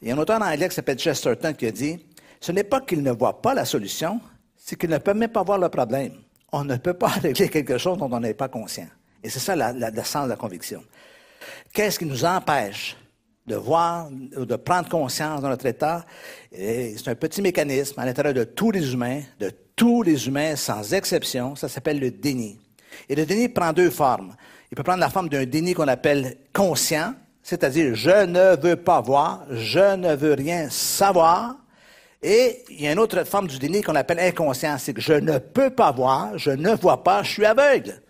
Il y a un auteur anglais qui s'appelle Chesterton qui a dit, ce n'est pas qu'il ne voit pas la solution, c'est qu'ils ne peuvent même pas voir le problème. On ne peut pas [LAUGHS] régler quelque chose dont on n'est pas conscient. Et c'est ça la, la, le sens de la conviction. Qu'est-ce qui nous empêche de voir ou de prendre conscience de notre état? C'est un petit mécanisme à l'intérieur de tous les humains, de tous les humains sans exception. Ça s'appelle le déni. Et le déni prend deux formes. Il peut prendre la forme d'un déni qu'on appelle conscient, c'est-à-dire je ne veux pas voir, je ne veux rien savoir. Et il y a une autre forme du déni qu'on appelle inconscient, c'est que je ne peux pas voir, je ne vois pas, je suis aveugle.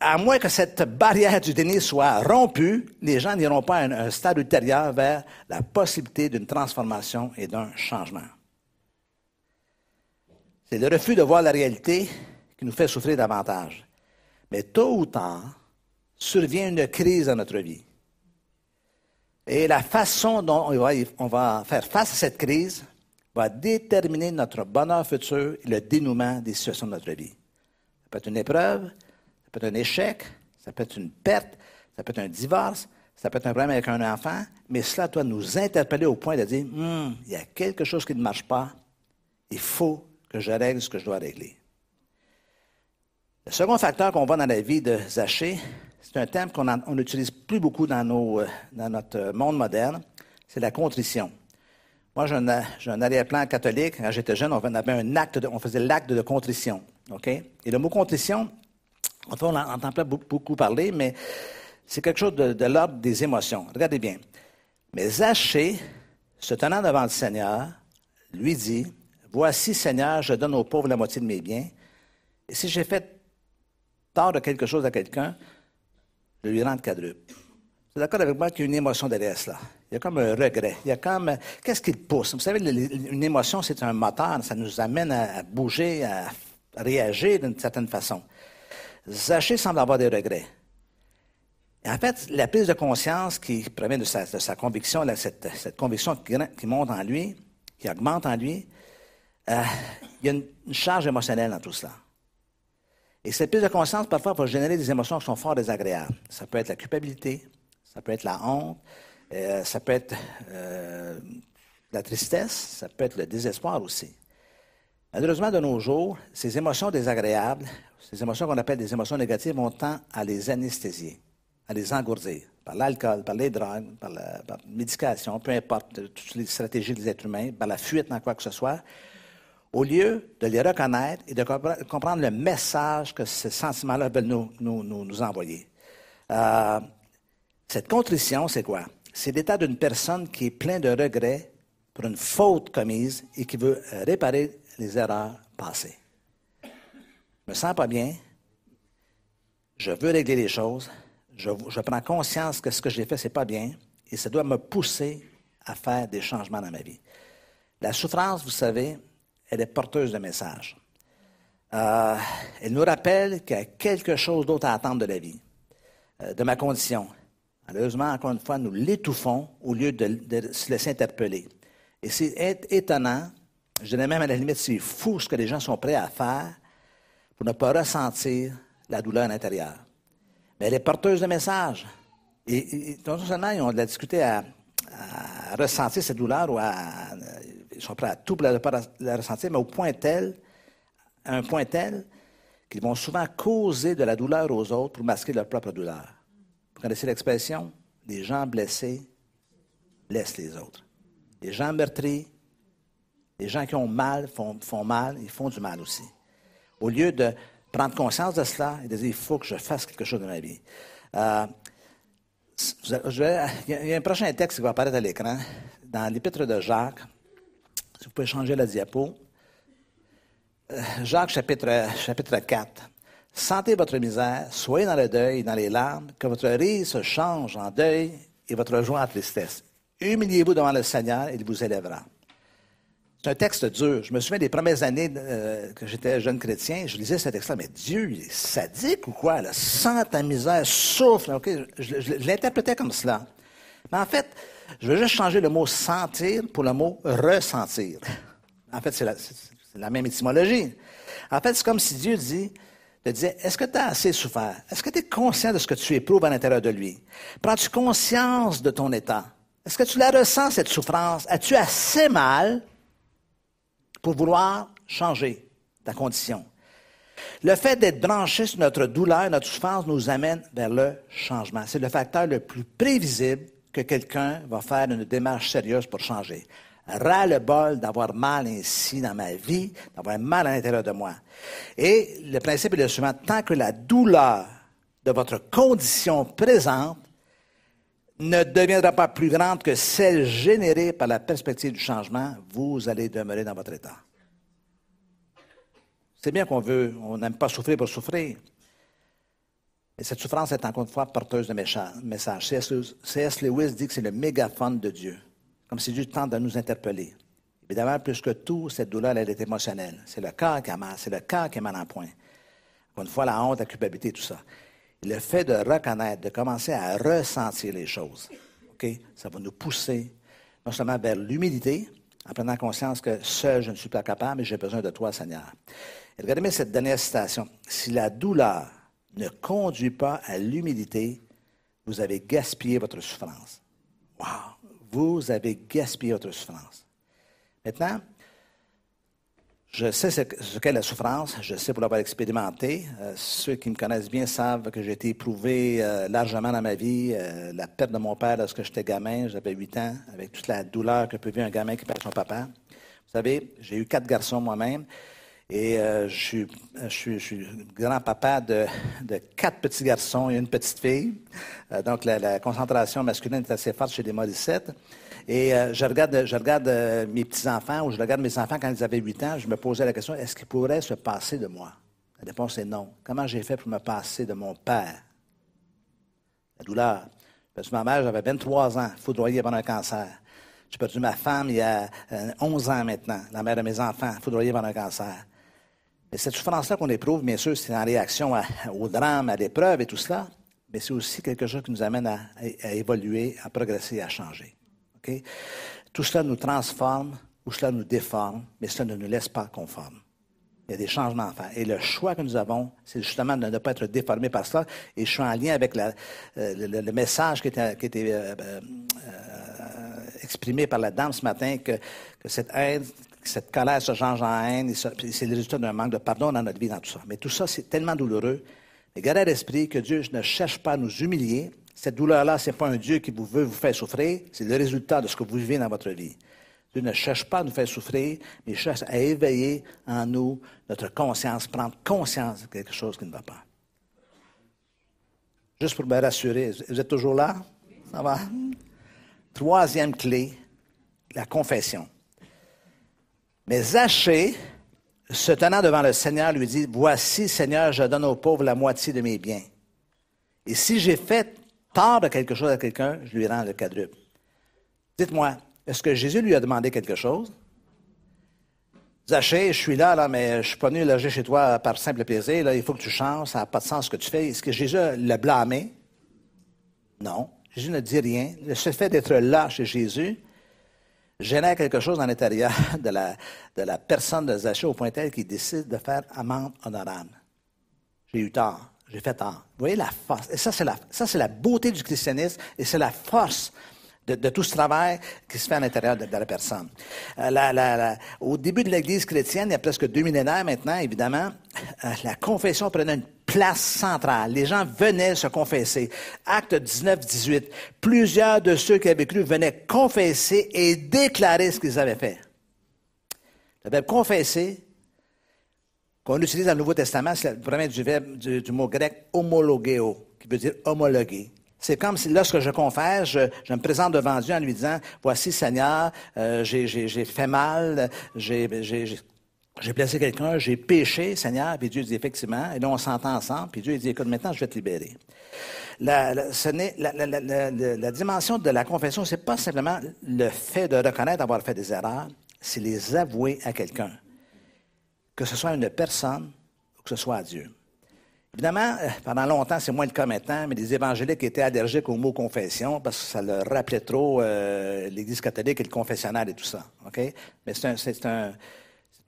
À moins que cette barrière du déni soit rompue, les gens n'iront pas à un, stade ultérieur vers la possibilité d'une transformation et d'un changement. C'est le refus de voir la réalité qui nous fait souffrir davantage. Mais tôt ou tard, survient une crise dans notre vie. Et la façon dont on va, faire face à cette crise va déterminer notre bonheur futur et le dénouement des situations de notre vie. Ça peut être une épreuve, ça peut être un échec, ça peut être une perte, ça peut être un divorce, ça peut être un problème avec un enfant, mais cela doit nous interpeller au point de dire, hum, il y a quelque chose qui ne marche pas, il faut que je règle ce que je dois régler. Le second facteur qu'on voit dans la vie de Zachée, c'est un terme qu'on n'utilise plus beaucoup dans, euh, dans, notre monde moderne, c'est la contrition. Moi, j'ai un, un arrière-plan catholique. Quand j'étais jeune, on avait un acte, de, on faisait l'acte de contrition. OK? Et le mot contrition, on n'entend pas beaucoup parler, mais c'est quelque chose de, de l'ordre des émotions. Regardez bien. Mais Zachée, se tenant devant le Seigneur, lui dit, Voici, Seigneur, je donne aux pauvres la moitié de mes biens. Et si j'ai fait tort de quelque chose à quelqu'un, je lui rends le quadruple. Vous êtes d'accord avec moi qu'il y a une émotion derrière cela? Il y a comme un regret. Il y a comme. Qu'est-ce qui le pousse? Vous savez, une émotion, c'est un moteur. Ça nous amène à bouger, à réagir d'une certaine façon. Zachée semble avoir des regrets. Et en fait, la prise de conscience qui provient de sa, conviction, cette, conviction qui, qui, monte en lui, qui augmente en lui, euh, il y a une, une charge émotionnelle dans tout cela. Et cette prise de conscience, parfois, va générer des émotions qui sont fort désagréables. Ça peut être la culpabilité, ça peut être la honte, euh, ça peut être euh, la tristesse, ça peut être le désespoir aussi. Malheureusement, de nos jours, ces émotions désagréables, ces émotions qu'on appelle des émotions négatives, on tend à les anesthésier, à les engourdir par l'alcool, par les drogues, par la, médication, peu importe toutes les stratégies des êtres humains, par la fuite dans quoi que ce soit au lieu de les reconnaître et de comprendre le message que ces sentiments-là veulent nous, envoyer. Euh, cette contrition, c'est quoi? C'est l'état d'une personne qui est plein de regrets pour une faute commise et qui veut réparer les erreurs passées. Je me sens pas bien. Je veux régler les choses. Je, je prends conscience que ce que j'ai fait, c'est pas bien. Et ça doit me pousser à faire des changements dans ma vie. La souffrance, vous savez, elle est porteuse de messages. Euh, elle nous rappelle qu'il y a quelque chose d'autre à attendre de la vie, euh, de ma condition. Malheureusement, encore une fois, nous l'étouffons au lieu de, se laisser interpeller. Et c'est étonnant, je dirais même à la limite, c'est fou ce que les gens sont prêts à faire pour ne pas ressentir la douleur à l'intérieur. Mais elle est porteuse de messages. Et, non seulement ils ont de la difficulté à, ressentir cette douleur ou à, ils sont prêts à tout pour ne pas la ressentir, mais au point tel, à un point tel qu'ils vont souvent causer de la douleur aux autres pour masquer leur propre douleur. Vous connaissez l'expression? Les gens blessés blessent les autres. Les gens meurtris, les gens qui ont mal font, mal, ils font du mal aussi. Au lieu de prendre conscience de cela et de dire, il faut que je fasse quelque chose de ma vie. Euh, il y a un prochain texte qui va apparaître à l'écran, dans l'épître de Jacques, si vous pouvez changer la diapo. Euh, Jacques chapitre, chapitre 4. Sentez votre misère, soyez dans le deuil, dans les larmes, que votre rire se change en deuil et votre joie en tristesse. Humiliez-vous devant le Seigneur et il vous élèvera. C'est un texte dur. Je me souviens des premières années euh, que j'étais jeune chrétien, je lisais ce texte-là, mais Dieu, est sadique ou quoi? Là? Sens ta misère, souffle. Okay? Je, l'interprétais comme cela. Mais en fait, je veux juste changer le mot sentir pour le mot ressentir. En fait, c'est la, même étymologie. En fait, c'est comme si Dieu dit, te disait, est-ce que tu as assez souffert? Est-ce que tu es conscient de ce que tu éprouves à l'intérieur de lui? Prends-tu conscience de ton état? Est-ce que tu la ressens, cette souffrance? As-tu assez mal pour vouloir changer? ta condition? Le fait d'être branché sur notre douleur, notre souffrance nous amène vers le changement. C'est le facteur le plus prévisible que quelqu'un va faire une démarche sérieuse pour changer. Ras le bol d'avoir mal ainsi dans ma vie, d'avoir mal à l'intérieur de moi. Et le principe est le suivant. Tant que la douleur de votre condition présente ne deviendra pas plus grande que celle générée par la perspective du changement, vous allez demeurer dans votre état. C'est bien qu'on veut, on n'aime pas souffrir pour souffrir. Et cette souffrance est encore une fois porteuse de messages. C.S. Lewis dit que c'est le mégaphone de Dieu, comme si Dieu tente de nous interpeller. Évidemment, plus que tout, cette douleur, elle est émotionnelle. C'est le cœur qui a mal, c'est le cœur qui est mal en point. Encore une fois, la honte, la culpabilité, tout ça. le fait de reconnaître, de commencer à ressentir les choses, ça va nous pousser non seulement vers l'humilité, en prenant conscience que seul, je ne suis pas capable, mais j'ai besoin de toi, Seigneur. Regardez cette dernière citation. Si la douleur ne conduit pas à l'humilité, vous avez gaspillé votre souffrance. Wow! Vous avez gaspillé votre souffrance. Maintenant, je sais ce qu'est la souffrance, je sais pour l'avoir expérimenté. Euh, ceux qui me connaissent bien savent que j'ai été éprouvé euh, largement dans ma vie. Euh, la perte de mon père lorsque j'étais gamin, j'avais 8 ans, avec toute la douleur que peut vivre un gamin qui perd son papa. Vous savez, j'ai eu quatre garçons moi-même. Et euh, je, suis, je, suis, grand-papa de, quatre petits garçons et une petite fille. Euh, donc, la, concentration masculine est assez forte chez les Morissettes. Et euh, je regarde, je regarde mes petits-enfants ou je regarde mes enfants quand ils avaient 8 ans. Je me posais la question, est-ce qu'ils pourraient se passer de moi? La réponse est non. Comment j'ai fait pour me passer de mon père? La douleur. Parce que ma mère, j'avais 23 ans, foudroyée par un cancer. J'ai perdu ma femme il y a 11 ans maintenant, la mère de mes enfants, foudroyée par un cancer. Et cette souffrance-là qu'on éprouve, bien sûr, c'est en réaction au drame, à l'épreuve et tout cela, mais c'est aussi quelque chose qui nous amène à, évoluer, à progresser, à changer. Tout cela nous transforme ou cela nous déforme, mais cela ne nous laisse pas conformes. Il y a des changements à faire. Et le choix que nous avons, c'est justement de ne pas être déformé par cela. Et je suis en lien avec euh, le, message qui était, euh, euh, exprimé par la dame ce matin, que, que cette aide cette colère se change en haine, et c'est le résultat d'un manque de pardon dans notre vie, dans tout ça. Mais tout ça, c'est tellement douloureux. Mais gardez à l'esprit que Dieu ne cherche pas à nous humilier. Cette douleur-là, ce n'est pas un Dieu qui vous veut vous faire souffrir, c'est le résultat de ce que vous vivez dans votre vie. Dieu ne cherche pas à nous faire souffrir, mais il cherche à éveiller en nous notre conscience, prendre conscience de quelque chose qui ne va pas. Juste pour me rassurer, vous êtes toujours là? Ça va? Troisième clé, la confession. Mais Zachée, se tenant devant le Seigneur, lui dit, Voici, Seigneur, je donne aux pauvres la moitié de mes biens. Et si j'ai fait tort de quelque chose à quelqu'un, je lui rends le quadruple. Dites-moi, est-ce que Jésus lui a demandé quelque chose? Zachée, je suis là, là, mais je ne suis pas venu loger chez toi par simple plaisir. Il faut que tu changes, ça n'a pas de sens ce que tu fais. Est-ce que Jésus l'a blâmé? Non. Jésus ne dit rien. Le fait d'être là chez Jésus, génère quelque chose à l'intérieur [LAUGHS] de la, de la personne de Zachée au point tel qu'il décide de faire amende honorable. J'ai eu tort, j'ai fait tort. Vous voyez la force. Et ça, c'est la, ça, c'est la beauté du christianisme et c'est la force de, tout ce travail qui se fait à l'intérieur de, la personne. Euh, au début de l'Église chrétienne, il y a presque deux millénaires maintenant, évidemment, euh, la confession prenait une place centrale. Les gens venaient se confesser. Acte 19-18. Plusieurs de ceux qui avaient cru venaient confesser et déclarer ce qu'ils avaient fait. Le verbe confesser, qu'on utilise dans le Nouveau Testament, c'est vraiment du verbe du, mot grec homologeo, qui veut dire homologuer. C'est comme si lorsque je confesse, je, me présente devant Dieu en lui disant, voici Seigneur, euh, j'ai fait mal, j'ai blessé quelqu'un, j'ai péché, Seigneur. Puis Dieu dit effectivement, et là on s'entend ensemble, puis Dieu dit, écoute, maintenant je vais te libérer. La, dimension de la confession, c'est pas simplement le fait de reconnaître avoir fait des erreurs, c'est les avouer à quelqu'un. Que ce soit une personne ou que ce soit à Dieu. Évidemment, euh, pendant longtemps, c'est moins le cas maintenant, mais les évangéliques étaient allergiques au mot confession parce que ça leur rappelait trop euh, l'Église catholique et le confessionnal et tout ça. OK? Mais c'est un,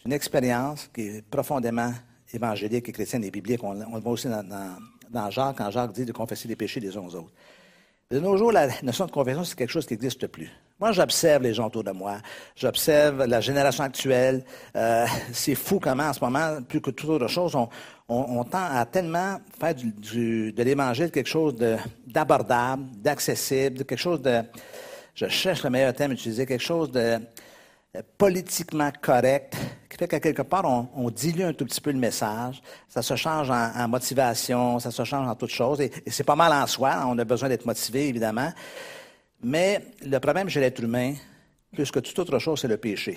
une expérience qui est profondément évangélique et chrétienne et biblique. On, le voit aussi dans, dans, quand Jacques dit de confesser les péchés des uns aux autres. De nos jours, la notion de confession, c'est quelque chose qui n'existe plus. Moi, j'observe les gens autour de moi. J'observe la génération actuelle. Euh, c'est fou comment, en ce moment, plus que toute autre chose, on, on, on tend à tellement faire du, du- de l'évangile quelque chose d'abordable, d'accessible, quelque chose de... Je cherche le meilleur thème à utiliser, quelque chose de euh, politiquement correct, qui fait qu'à quelque part, on, on dilue un tout petit peu le message. Ça se change en, motivation, ça se change en toutes choses. Et, et c'est pas mal en soi. On a besoin d'être motivé, évidemment. Mais le problème chez l'être humain, plus que toute autre chose, c'est le péché.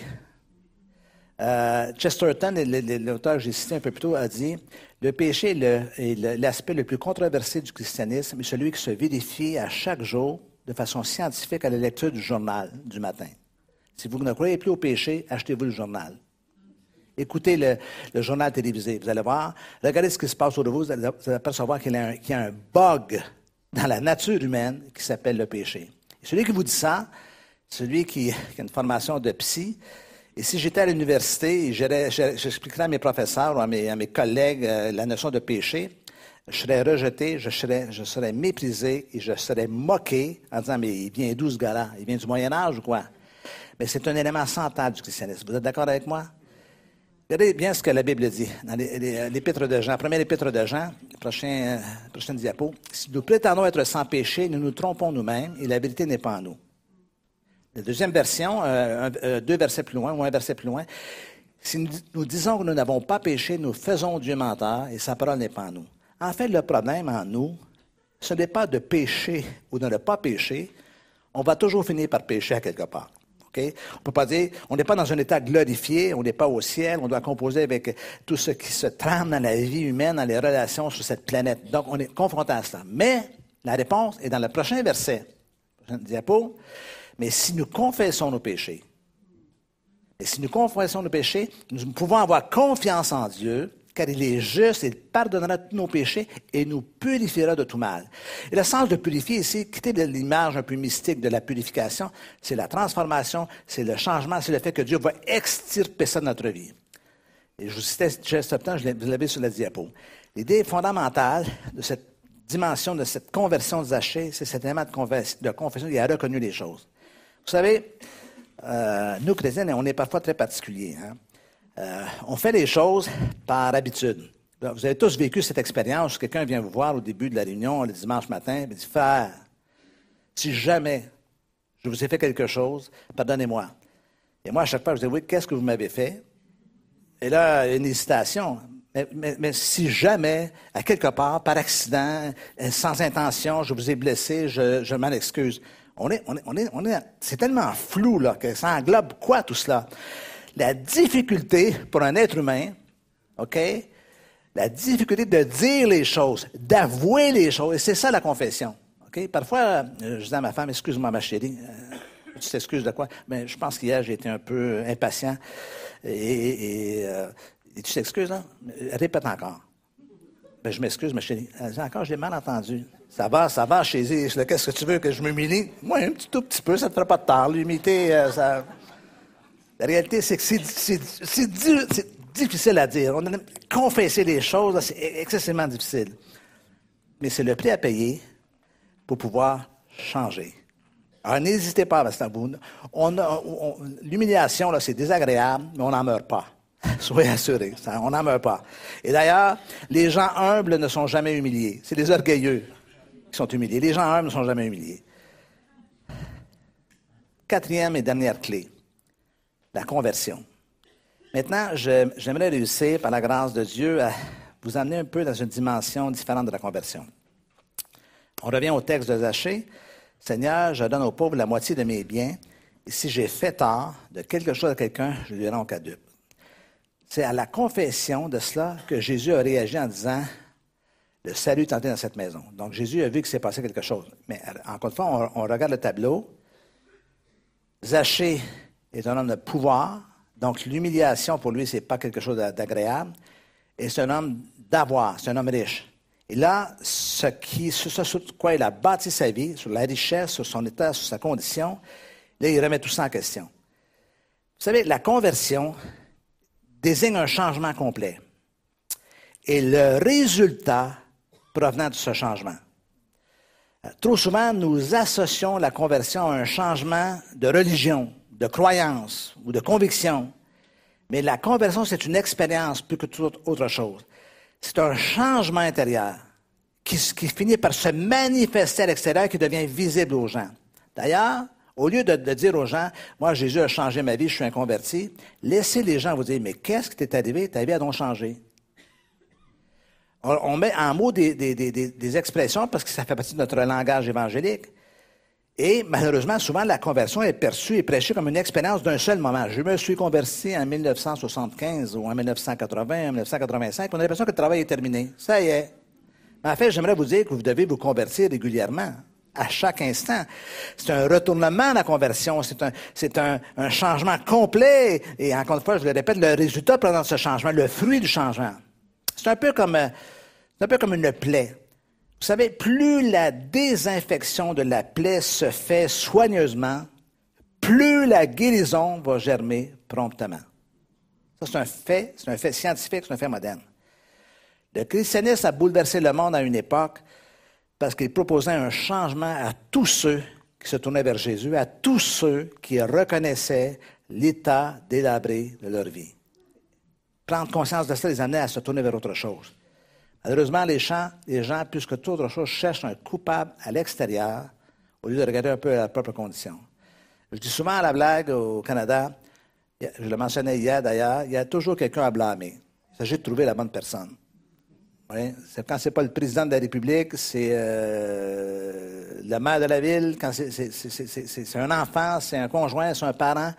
Euh, Chesterton, l'auteur que j'ai cité un peu plus tôt, a dit Le péché est l'aspect le plus controversé du christianisme, est celui qui se vérifie à chaque jour de façon scientifique à la lecture du journal du matin. Si vous ne croyez plus au péché, achetez-vous le journal. Écoutez le, journal télévisé. Vous allez voir, regardez ce qui se passe autour de vous. Vous allez, apercevoir qu'il y, a un- qu'il y a un bug dans la nature humaine qui s'appelle le péché. Et celui qui vous dit ça, celui qui, qui a une formation de psy, et si j'étais à l'université et j'expliquerais à mes professeurs ou à mes, collègues euh, la notion de péché, je serais rejeté, je serais, méprisé et je serais moqué en disant Mais il vient d'où ce gars-là? Il vient du Moyen-Âge ou quoi? Mais c'est un élément central du christianisme. Vous êtes d'accord avec moi? Regardez bien ce que la Bible dit dans les- l'épître de Jean, première épître de Jean, prochain, euh, prochaine diapo. Si nous prétendons être sans péché, nous nous trompons nous-mêmes et la vérité n'est pas en nous. La deuxième version, euh, euh, deux versets plus loin, ou un verset plus loin. Si nous, disons que nous n'avons pas péché, nous faisons Dieu menteur et sa parole n'est pas en nous. En fait, le problème en nous, ce n'est pas de pécher ou de ne pas pécher. On va toujours finir par pécher à quelque part. On peut pas dire, on n'est pas dans un état glorifié, on n'est pas au ciel, on doit composer avec tout ce qui se trame dans la vie humaine, dans les relations sur cette planète. Donc, on est confronté à cela. Mais la réponse est dans le prochain verset. Prochaine diapo. Mais si nous confessons nos péchés, et si nous confessons nos péchés, nous pouvons avoir confiance en Dieu, car il est juste, il pardonnera tous nos péchés et nous purifiera de tout mal. Et le sens de purifier ici, quitter l'image un peu mystique de la purification, c'est la transformation, c'est le changement, c'est le fait que Dieu va extirper ça de notre vie. Et je vous citais Chesterton, je l'ai- vous l'avez sur la diapo. L'idée fondamentale de cette dimension, de cette conversion de Zachée, c'est cet élément de, confess- de confession, il a reconnu les choses. Vous savez, euh, nous, chrétiens, on est parfois très particuliers. hein. Euh, on fait les choses par habitude. Vous avez tous vécu cette expérience. Quelqu'un vient vous voir au début de la réunion le dimanche matin et dit Frère, si jamais je vous ai fait quelque chose, pardonnez-moi. Et moi, à chaque fois, je dis Oui, qu'est-ce que vous m'avez fait? Et là, une hésitation. Mais, si jamais, à quelque part, par accident, euh, sans intention, je vous ai blessé, je, je m'en excuse. On est, on est, on est, on est, c'est tellement flou là, que ça englobe quoi tout cela? La difficulté pour un être humain, OK? La difficulté de dire les choses, d'avouer les choses, et c'est ça la confession. OK? Parfois, euh, je dis à ma femme, excuse-moi ma chérie, euh, tu t'excuses de quoi? Mais je pense qu'hier, j'ai été un peu impatient. Et, et, euh, et tu t'excuses, là? Répète encore. Ben, je m'excuse, ma chérie. Elle dit, encore, je l'ai mal entendu. Ça va, ça va. Je dis, Qu'est-ce que tu veux que je m'humilie? Moi, un petit tout petit peu, ça ne te fera pas de tard. L'humilité, euh, ça. La réalité, c'est que c'est, difficile à dire. On confesser les choses, c'est excessivement difficile. Mais c'est le prix à payer pour pouvoir changer. Alors, n'hésitez pas à. On l'humiliation, c'est désagréable, mais on n'en meurt pas. [LAUGHS] Soyez assurés, on n'en meurt pas. Et d'ailleurs, les gens humbles ne sont jamais humiliés. C'est les orgueilleux qui sont humiliés. Les gens humbles ne sont jamais humiliés. Quatrième et dernière clé, la conversion. Maintenant, j'aimerais réussir, par la grâce de Dieu, à vous amener un peu dans une dimension différente de la conversion. On revient au texte de Zachée. Seigneur, je donne aux pauvres la moitié de mes biens, et si j'ai fait tort de quelque chose à quelqu'un, je lui rends caduc. C'est à la confession de cela que Jésus a réagi en disant Le salut est entré dans cette maison. Donc Jésus a vu qu'il s'est passé quelque chose. Mais encore une fois, on, regarde le tableau. Zachée est un homme de pouvoir, donc l'humiliation pour lui, ce n'est pas quelque chose d'agréable. Et c'est un homme d'avoir, c'est un homme riche. Et là, ce, qui, ce sur quoi il a bâti sa vie, sur la richesse, sur son état, sur sa condition, là, il remet tout ça en question. Vous savez, la conversion désigne un changement complet. Et le résultat provenant de ce changement. Trop souvent, nous associons la conversion à un changement de religion, de croyance ou de conviction. Mais la conversion, c'est une expérience plus que toute autre chose. C'est un changement intérieur qui, qui, finit par se manifester à l'extérieur, qui devient visible aux gens. D'ailleurs, au lieu de, dire aux gens, moi, Jésus a changé ma vie, je suis un converti, laissez les gens vous dire, mais qu'est-ce qui t'est arrivé? Ta vie a donc changé. On, met en mots des, expressions parce que ça fait partie de notre langage évangélique. Et malheureusement, souvent, la conversion est perçue et prêchée comme une expérience d'un seul moment. Je me suis converti en 1975 ou en 1980, en 1985. On a l'impression que le travail est terminé. Ça y est. Mais en fait, j'aimerais vous dire que vous devez vous convertir régulièrement, à chaque instant. C'est un retournement, la conversion. C'est un, changement complet. Et encore une fois, je le répète, le résultat présent de ce changement, le fruit du changement. C'est un peu comme, c'est un peu comme une plaie. Vous savez, plus la désinfection de la plaie se fait soigneusement, plus la guérison va germer promptement. Ça, c'est un fait, c'est un fait scientifique, c'est un fait moderne. Le christianisme a bouleversé le monde à une époque parce qu'il proposait un changement à tous ceux qui se tournaient vers Jésus, à tous ceux qui reconnaissaient l'état délabré de leur vie. Prendre conscience de ça les amenait à se tourner vers autre chose. Malheureusement, les gens, les plus que toute autre chose, cherchent un coupable à l'extérieur au lieu de regarder un peu à leurs propres conditions. Je dis souvent à la blague au Canada, je le mentionnais hier d'ailleurs, il y a toujours quelqu'un à blâmer. Il s'agit de trouver la bonne personne. Oui, quand c'est pas le président de la République, c'est euh, le maire de la ville, quand c'est un enfant, c'est un conjoint, c'est un parent.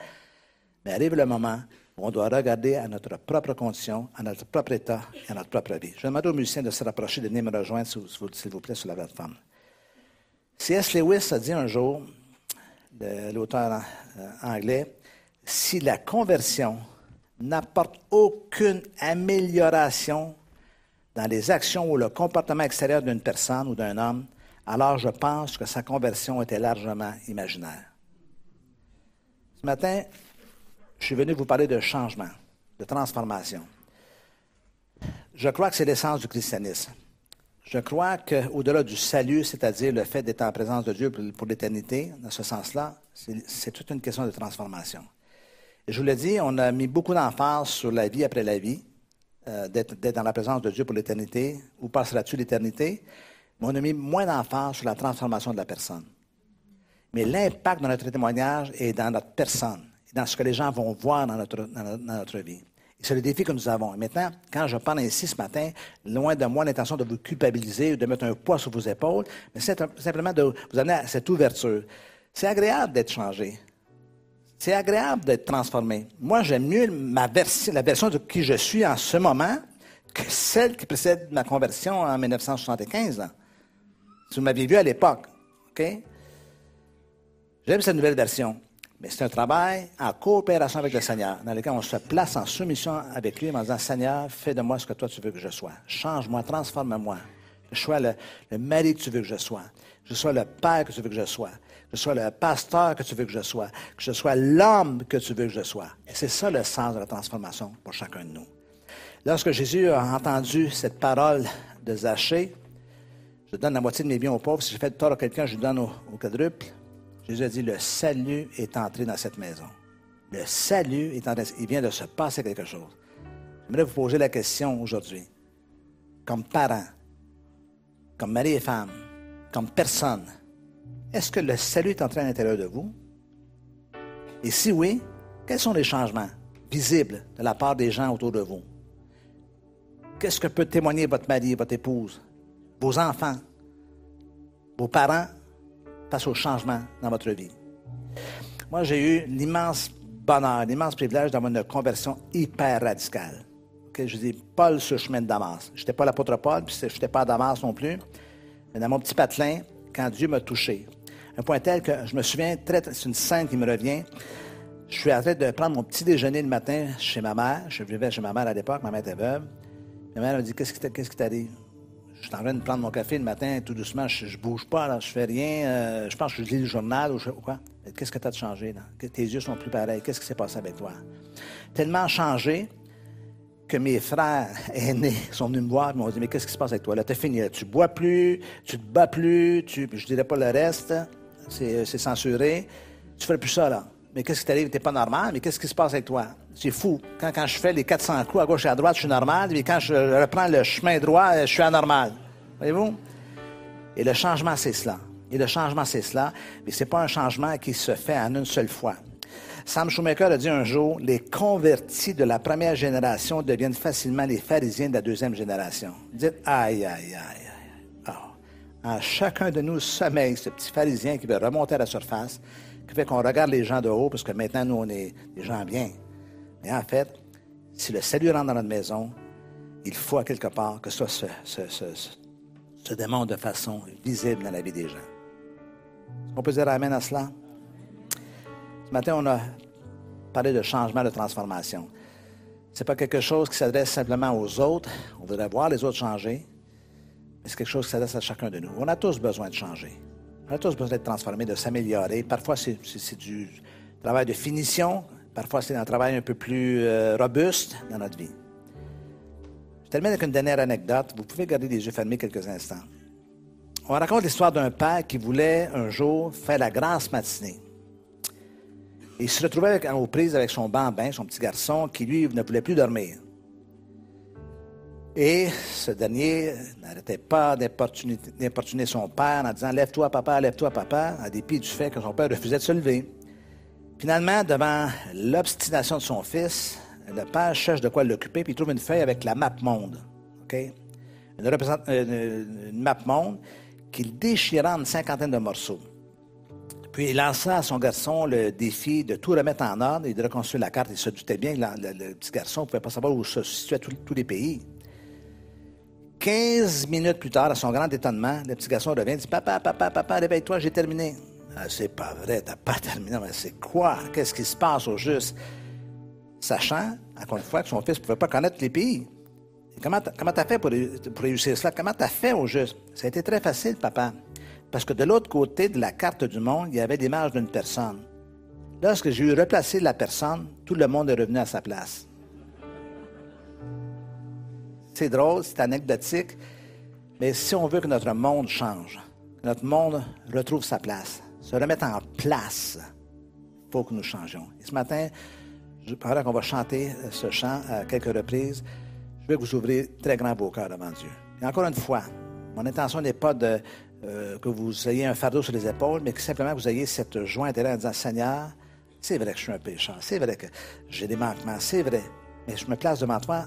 Mais arrive le moment on doit regarder à notre propre condition, à notre propre état et à notre propre vie. Je demande aux musiciens de se rapprocher, de venir me rejoindre, s'il vous plaît, sur la plateforme. C.S. Lewis a dit un jour, l'auteur euh, anglais, si la conversion n'apporte aucune amélioration dans les actions ou le comportement extérieur d'une personne ou d'un homme, alors je pense que sa conversion était largement imaginaire. Ce matin, je suis venu vous parler de changement, de transformation. Je crois que c'est l'essence du christianisme. Je crois qu'au-delà du salut, c'est-à-dire le fait d'être en présence de Dieu pour, l'éternité, dans ce sens-là, c'est toute une question de transformation. Je vous l'ai dit, on a mis beaucoup d'emphase sur la vie après la vie, euh, d'être dans la présence de Dieu pour l'éternité, ou passera-tu l'éternité, mais on a mis moins d'emphase sur la transformation de la personne. Mais l'impact de notre témoignage est dans notre personne dans ce que les gens vont voir dans notre, dans notre vie. C'est le défi que nous avons. Et maintenant, quand je parle ainsi ce matin, loin de moi l'intention de vous culpabiliser ou de mettre un poids sur vos épaules, mais c'est simplement de vous amener à cette ouverture. C'est agréable d'être changé. C'est agréable d'être transformé. Moi, j'aime mieux la version de qui je suis en ce moment que celle qui précède ma conversion en 1975. Là. Si vous m'aviez vu à l'époque. OK? J'aime cette nouvelle version. Mais c'est un travail en coopération avec le Seigneur, dans lequel on se place en soumission avec lui en disant Seigneur, fais de moi ce que toi tu veux que je sois. Change-moi, transforme-moi. Je sois le, mari que tu veux que je sois. Je sois le père que tu veux que je sois. Que je sois le pasteur que tu veux que je sois. Que je sois l'homme que tu veux que je sois. Et c'est ça le sens de la transformation pour chacun de nous. Lorsque Jésus a entendu cette parole de Zachée, je donne la moitié de mes biens aux pauvres. Si j'ai fait tort à quelqu'un, je lui donne au, au quadruple. Jésus a dit, le salut est entré dans cette maison. Le salut est entré. Il vient de se passer quelque chose. J'aimerais vous poser la question aujourd'hui. Comme parent, comme mari et femme, comme personne, est-ce que le salut est entré à l'intérieur de vous? Et si oui, quels sont les changements visibles de la part des gens autour de vous? Qu'est-ce que peut témoigner votre mari, votre épouse, vos enfants, vos parents face au changement dans votre vie? Moi, j'ai eu l'immense bonheur, l'immense privilège d'avoir une conversion hyper radicale. je dis Paul sur le chemin de Damas. Je n'étais pas l'apôtre Paul, puis je n'étais pas à Damas non plus. Mais dans mon petit patelin, quand Dieu m'a touché, un point tel que je me souviens, c'est une scène qui me revient. Je suis en train de prendre mon petit déjeuner le matin chez ma mère. Je vivais chez ma mère à l'époque, ma mère était veuve. Ma mère m'a dit Qu'est-ce qui t'arrive je suis en train de prendre mon café le matin, tout doucement, je, ne bouge pas, là, je fais rien. Euh, je pense que je lis le journal ou, quoi. Qu'est-ce que tu as changé, là? Tes yeux sont plus pareils. Qu'est-ce qui s'est passé avec toi? Tellement changé que mes frères [LAUGHS] aînés sont venus me voir et m'ont dit, mais qu'est-ce qui se passe avec toi? Là, t'as fini. Tu bois plus, tu te bats plus, tu, je dirais pas le reste, c'est, c'est censuré. Tu fais plus ça, là. Mais qu'est-ce qui t'arrive? T'es pas normal, mais qu'est-ce qui se passe avec toi? C'est fou. Quand, quand je fais les 400 coups à gauche et à droite, je suis normal, et quand je reprends le chemin droit, je suis anormal. Voyez-vous? Et le changement, c'est cela. Et le changement, c'est cela. Mais c'est pas un changement qui se fait en une seule fois. Sam Schumacher a dit un jour, les convertis de la première génération deviennent facilement les pharisiens de la deuxième génération. Dites, aïe, aïe, aïe. En chacun de nous sommeille ce petit pharisien qui veut remonter à la surface, qui fait qu'on regarde les gens de haut, parce que maintenant, nous, on est des gens bien. Mais en fait, si le salut rentre dans notre maison, il faut à quelque part que ça se, se, se, démontre de façon visible dans la vie des gens. On peut dire Amen à cela? Ce matin, on a parlé de changement, de transformation. Ce n'est pas quelque chose qui s'adresse simplement aux autres. On voudrait voir les autres changer. C'est quelque chose qui s'adresse à chacun de nous. On a tous besoin de changer. On a tous besoin d'être transformés, de s'améliorer. Parfois, c'est du travail de finition. Parfois, c'est un travail un peu plus euh, robuste dans notre vie. Je termine avec une dernière anecdote. Vous pouvez garder les yeux fermés quelques instants. On raconte l'histoire d'un père qui voulait un jour faire la grâce matinée. Il se retrouvait aux prises avec son bambin, son petit garçon, qui lui ne voulait plus dormir. Et ce dernier n'arrêtait pas d'importuner son père en disant Lève-toi, papa, lève-toi, papa, en dépit du fait que son père refusait de se lever. Finalement, devant l'obstination de son fils, le père cherche de quoi l'occuper, puis il trouve une feuille avec la map monde. Une, une map monde qu'il déchira en une cinquantaine de morceaux. Puis il lança à son garçon le défi de tout remettre en ordre et de reconstruire la carte. Il se doutait bien que le, petit garçon ne pouvait pas savoir où se situaient tous les pays. Quinze minutes plus tard, à son grand étonnement, le petit garçon revient et dit Papa, papa, papa, réveille-toi, j'ai terminé. Ah, c'est pas vrai, t'as pas [LAUGHS] terminé. Mais c'est quoi? Qu'est-ce qui se passe au juste? Sachant, encore une fois, que son fils ne pouvait pas connaître les pays. comment tu as fait pour, réussir cela? Comment tu as fait au juste? Ça a été très facile, papa. Parce que de l'autre côté de la carte du monde, il y avait l'image d'une personne. Lorsque j'ai eu replacé la personne, tout le monde est revenu à sa place. C'est drôle, c'est anecdotique, mais si on veut que notre monde change, que notre monde retrouve sa place, se remette en place, il faut que nous changions. Et ce matin, pendant qu'on va chanter ce chant à quelques reprises, je vais vous ouvrir très grand vos cœurs devant Dieu. Et encore une fois, mon intention n'est pas de euh, que vous ayez un fardeau sur les épaules, mais que simplement vous ayez cette joie intérieure en disant Seigneur, c'est vrai que je suis un pécheur, c'est vrai que j'ai des manquements, c'est vrai, mais je me place devant toi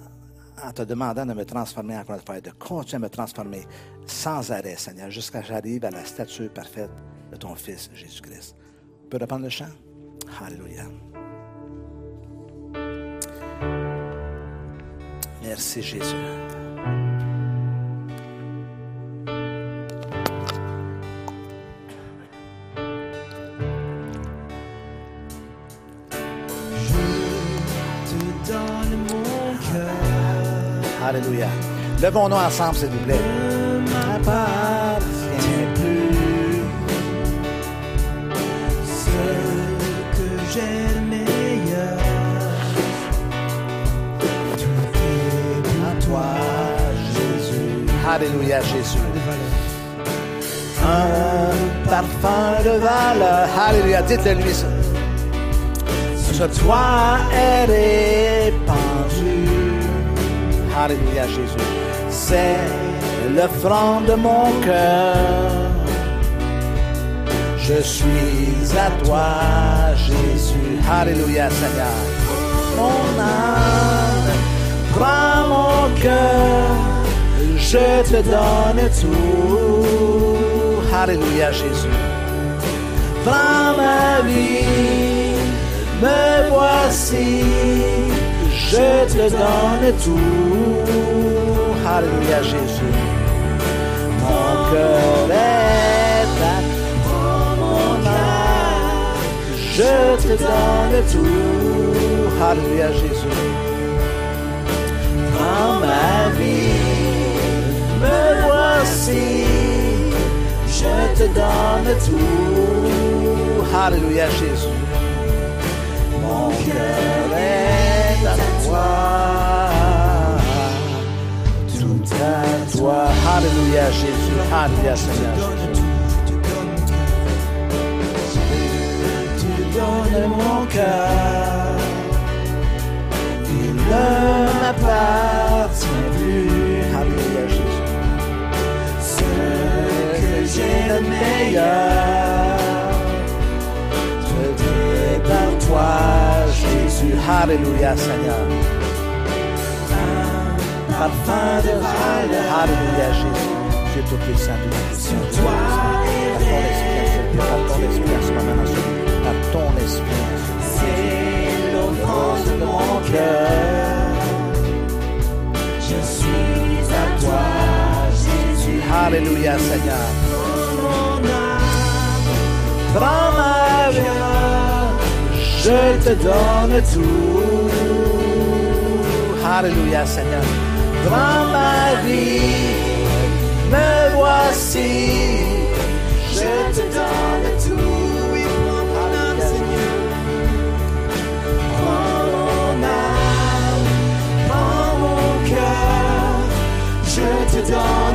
en te demandant de me transformer encore une fois, de continuer à me transformer sans arrêt, Seigneur, jusqu'à ce que j'arrive à la stature parfaite de ton Fils Jésus-Christ. On peut reprendre le chant? Alléluia. Merci Jésus. Alléluia. Levons-nous ensemble, s'il vous plaît. Alléluia, Jésus. Un parfum de valeur. Alléluia. Dites-le lui. Sur toi est répandu. Alléluia, Jésus. C'est le franc de mon cœur. Je suis à toi, Jésus. Alléluia, Seigneur. Mon âme, prends mon cœur. Je te donne tout. Alléluia, Jésus. Prends ma vie, me voici je te donne tout. Alléluia Jésus. Mon cœur est à mon âme. Je te donne tout. Alléluia Jésus. Prends ma vie, me voici. Je te donne tout. Alléluia Jésus. Mon cœur est toi, tout à toi. Alléluia Jésus, Alléluia Seigneur Jésus. Tu donnes mon cœur, il ne m'appartient plus. Alléluia Jésus. Ce que j'ai de meilleur, je t'ai par toi. Alléluia, Seigneur. Parfum de. Alléluia, Jésus. Dieu Tout-Puissant, Dieu Tout-Puissant. Ton esprit, ton esprit, lieu. Par ton esprit. C'est de mon cœur. Je suis à toi, Jésus. Alléluia, Seigneur. Ma je te donne tout. Alléluia, Seigneur. Prends ma vie, me voici, je te donne tout. Prends mon âme, prends mon cœur, je te donne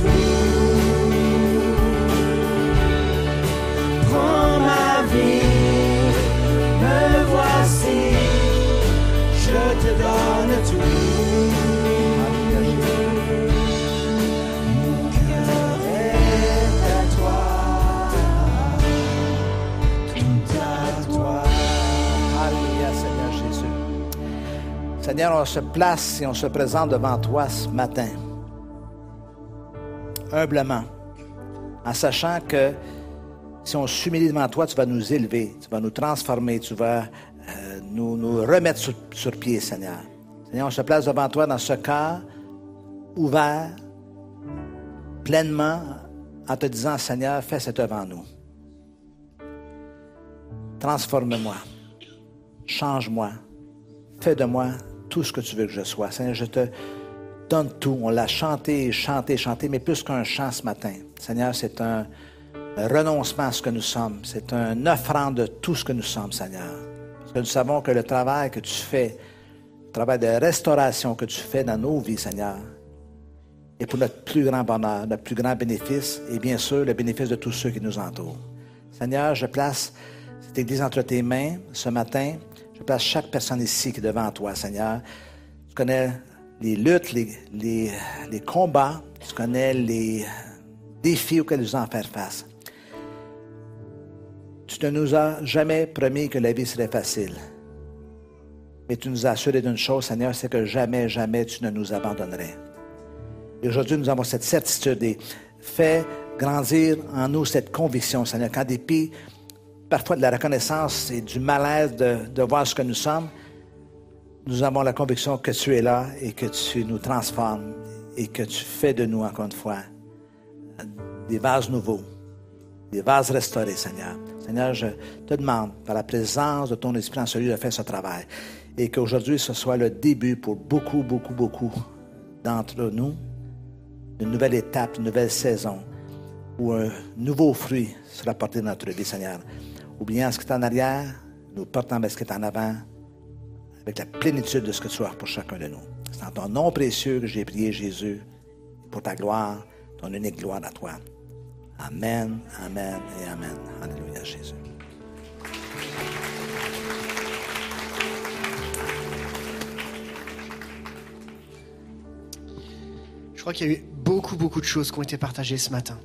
tout. Prends ma vie, me voici, je te donne tout. Est à toi, tout à toi. Alléluia, Seigneur Jésus. Seigneur, on se place et on se présente devant toi ce matin, humblement, en sachant que si on s'humilie devant toi, tu vas nous élever, tu vas nous transformer, tu vas euh, nous, remettre sur, sur pied, Seigneur. Seigneur, on se place devant toi dans ce cœur ouvert, pleinement, en te disant, Seigneur, fais cette œuvre en nous. Transforme-moi. Change-moi. Fais de moi tout ce que tu veux que je sois. Seigneur, je te donne tout. On l'a chanté, chanté, chanté, mais plus qu'un chant ce matin. Seigneur, c'est un renoncement à ce que nous sommes. C'est un offrande de tout ce que nous sommes, Seigneur. Parce que nous savons que le travail que tu fais, le travail de restauration que tu fais dans nos vies, Seigneur, est pour notre plus grand bonheur, notre plus grand bénéfice et bien sûr le bénéfice de tous ceux qui nous entourent. Seigneur, je place cette Église entre tes mains ce matin. Je place chaque personne ici qui est devant toi, Seigneur. Tu connais les luttes, les, combats, tu connais les défis auxquels nous allons faire face. Tu ne nous as jamais promis que la vie serait facile. Mais tu nous as assuré d'une chose, Seigneur, c'est que jamais, jamais tu ne nous abandonnerais. Et aujourd'hui, nous avons cette certitude et fais grandir en nous cette conviction, Seigneur, qu'en dépit parfois de la reconnaissance et du malaise de voir ce que nous sommes, nous avons la conviction que tu es là et que tu nous transformes et que tu fais de nous, encore une fois, des vases nouveaux, des vases restaurés, Seigneur. Seigneur, je te demande, par la présence de ton Esprit en celui de faire ce travail, et qu'aujourd'hui ce soit le début pour beaucoup, beaucoup, beaucoup d'entre nous, d'une nouvelle étape, une nouvelle saison, où un nouveau fruit sera porté dans notre vie, Seigneur. Oubliant ce qui est en arrière, nous portons ce qui est en avant, avec la plénitude de ce que tu as pour chacun de nous. C'est en ton nom précieux que j'ai prié, Jésus, pour ta gloire, ton unique gloire à toi. Amen, Amen et Amen. Alléluia, Jésus. Je crois qu'il y a eu beaucoup, beaucoup de choses qui ont été partagées ce matin.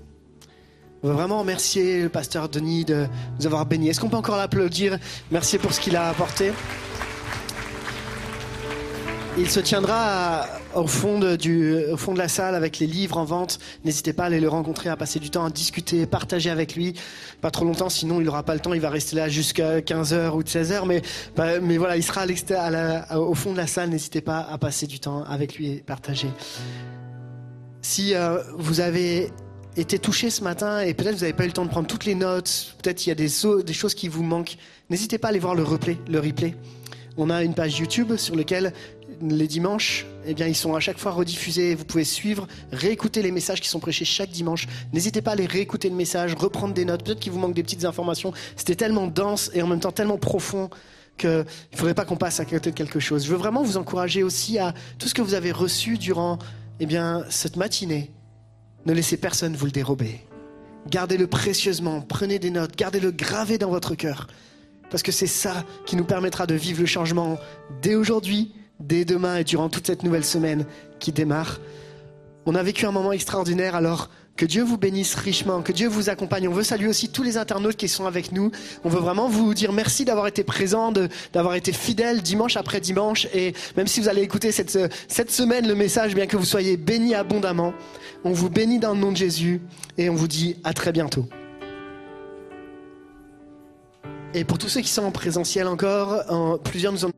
On veut vraiment remercier le pasteur Denis de nous avoir bénis. Est-ce qu'on peut encore l'applaudir? Merci pour ce qu'il a apporté. Il se tiendra au, fond de, la salle avec les livres en vente. N'hésitez pas à aller le rencontrer, à passer du temps, à discuter, partager avec lui. Pas trop longtemps, sinon il n'aura pas le temps. Il va rester là jusqu'à 15h ou 16h. Mais, bah, mais voilà, il sera au fond de la salle. N'hésitez pas à passer du temps avec lui et partager. Si euh, vous avez été touché ce matin et peut-être vous n'avez pas eu le temps de prendre toutes les notes, peut-être il y a des, des choses qui vous manquent, n'hésitez pas à aller voir le replay. Le replay. On a une page YouTube sur laquelle les dimanches, eh bien, ils sont à chaque fois rediffusés. Vous pouvez suivre, réécouter les messages qui sont prêchés chaque dimanche. N'hésitez pas à aller réécouter le message, reprendre des notes. Peut-être qu'il vous manque des petites informations. C'était tellement dense et en même temps tellement profond qu'il ne faudrait pas qu'on passe à côté de quelque chose. Je veux vraiment vous encourager aussi à tout ce que vous avez reçu durant eh bien, cette matinée. Ne laissez personne vous le dérober. Gardez-le précieusement, prenez des notes, gardez-le gravé dans votre cœur. Parce que c'est ça qui nous permettra de vivre le changement dès aujourd'hui, dès demain et durant toute cette nouvelle semaine qui démarre. On a vécu un moment extraordinaire, alors que Dieu vous bénisse richement, que Dieu vous accompagne. On veut saluer aussi tous les internautes qui sont avec nous. On veut vraiment vous dire merci d'avoir été présents, d'avoir été fidèles dimanche après dimanche. Et même si vous allez écouter cette, cette semaine le message, bien que vous soyez bénis abondamment, on vous bénit dans le nom de Jésus et on vous dit à très bientôt. Et pour tous ceux qui sont en présentiel encore, en, plusieurs nous ont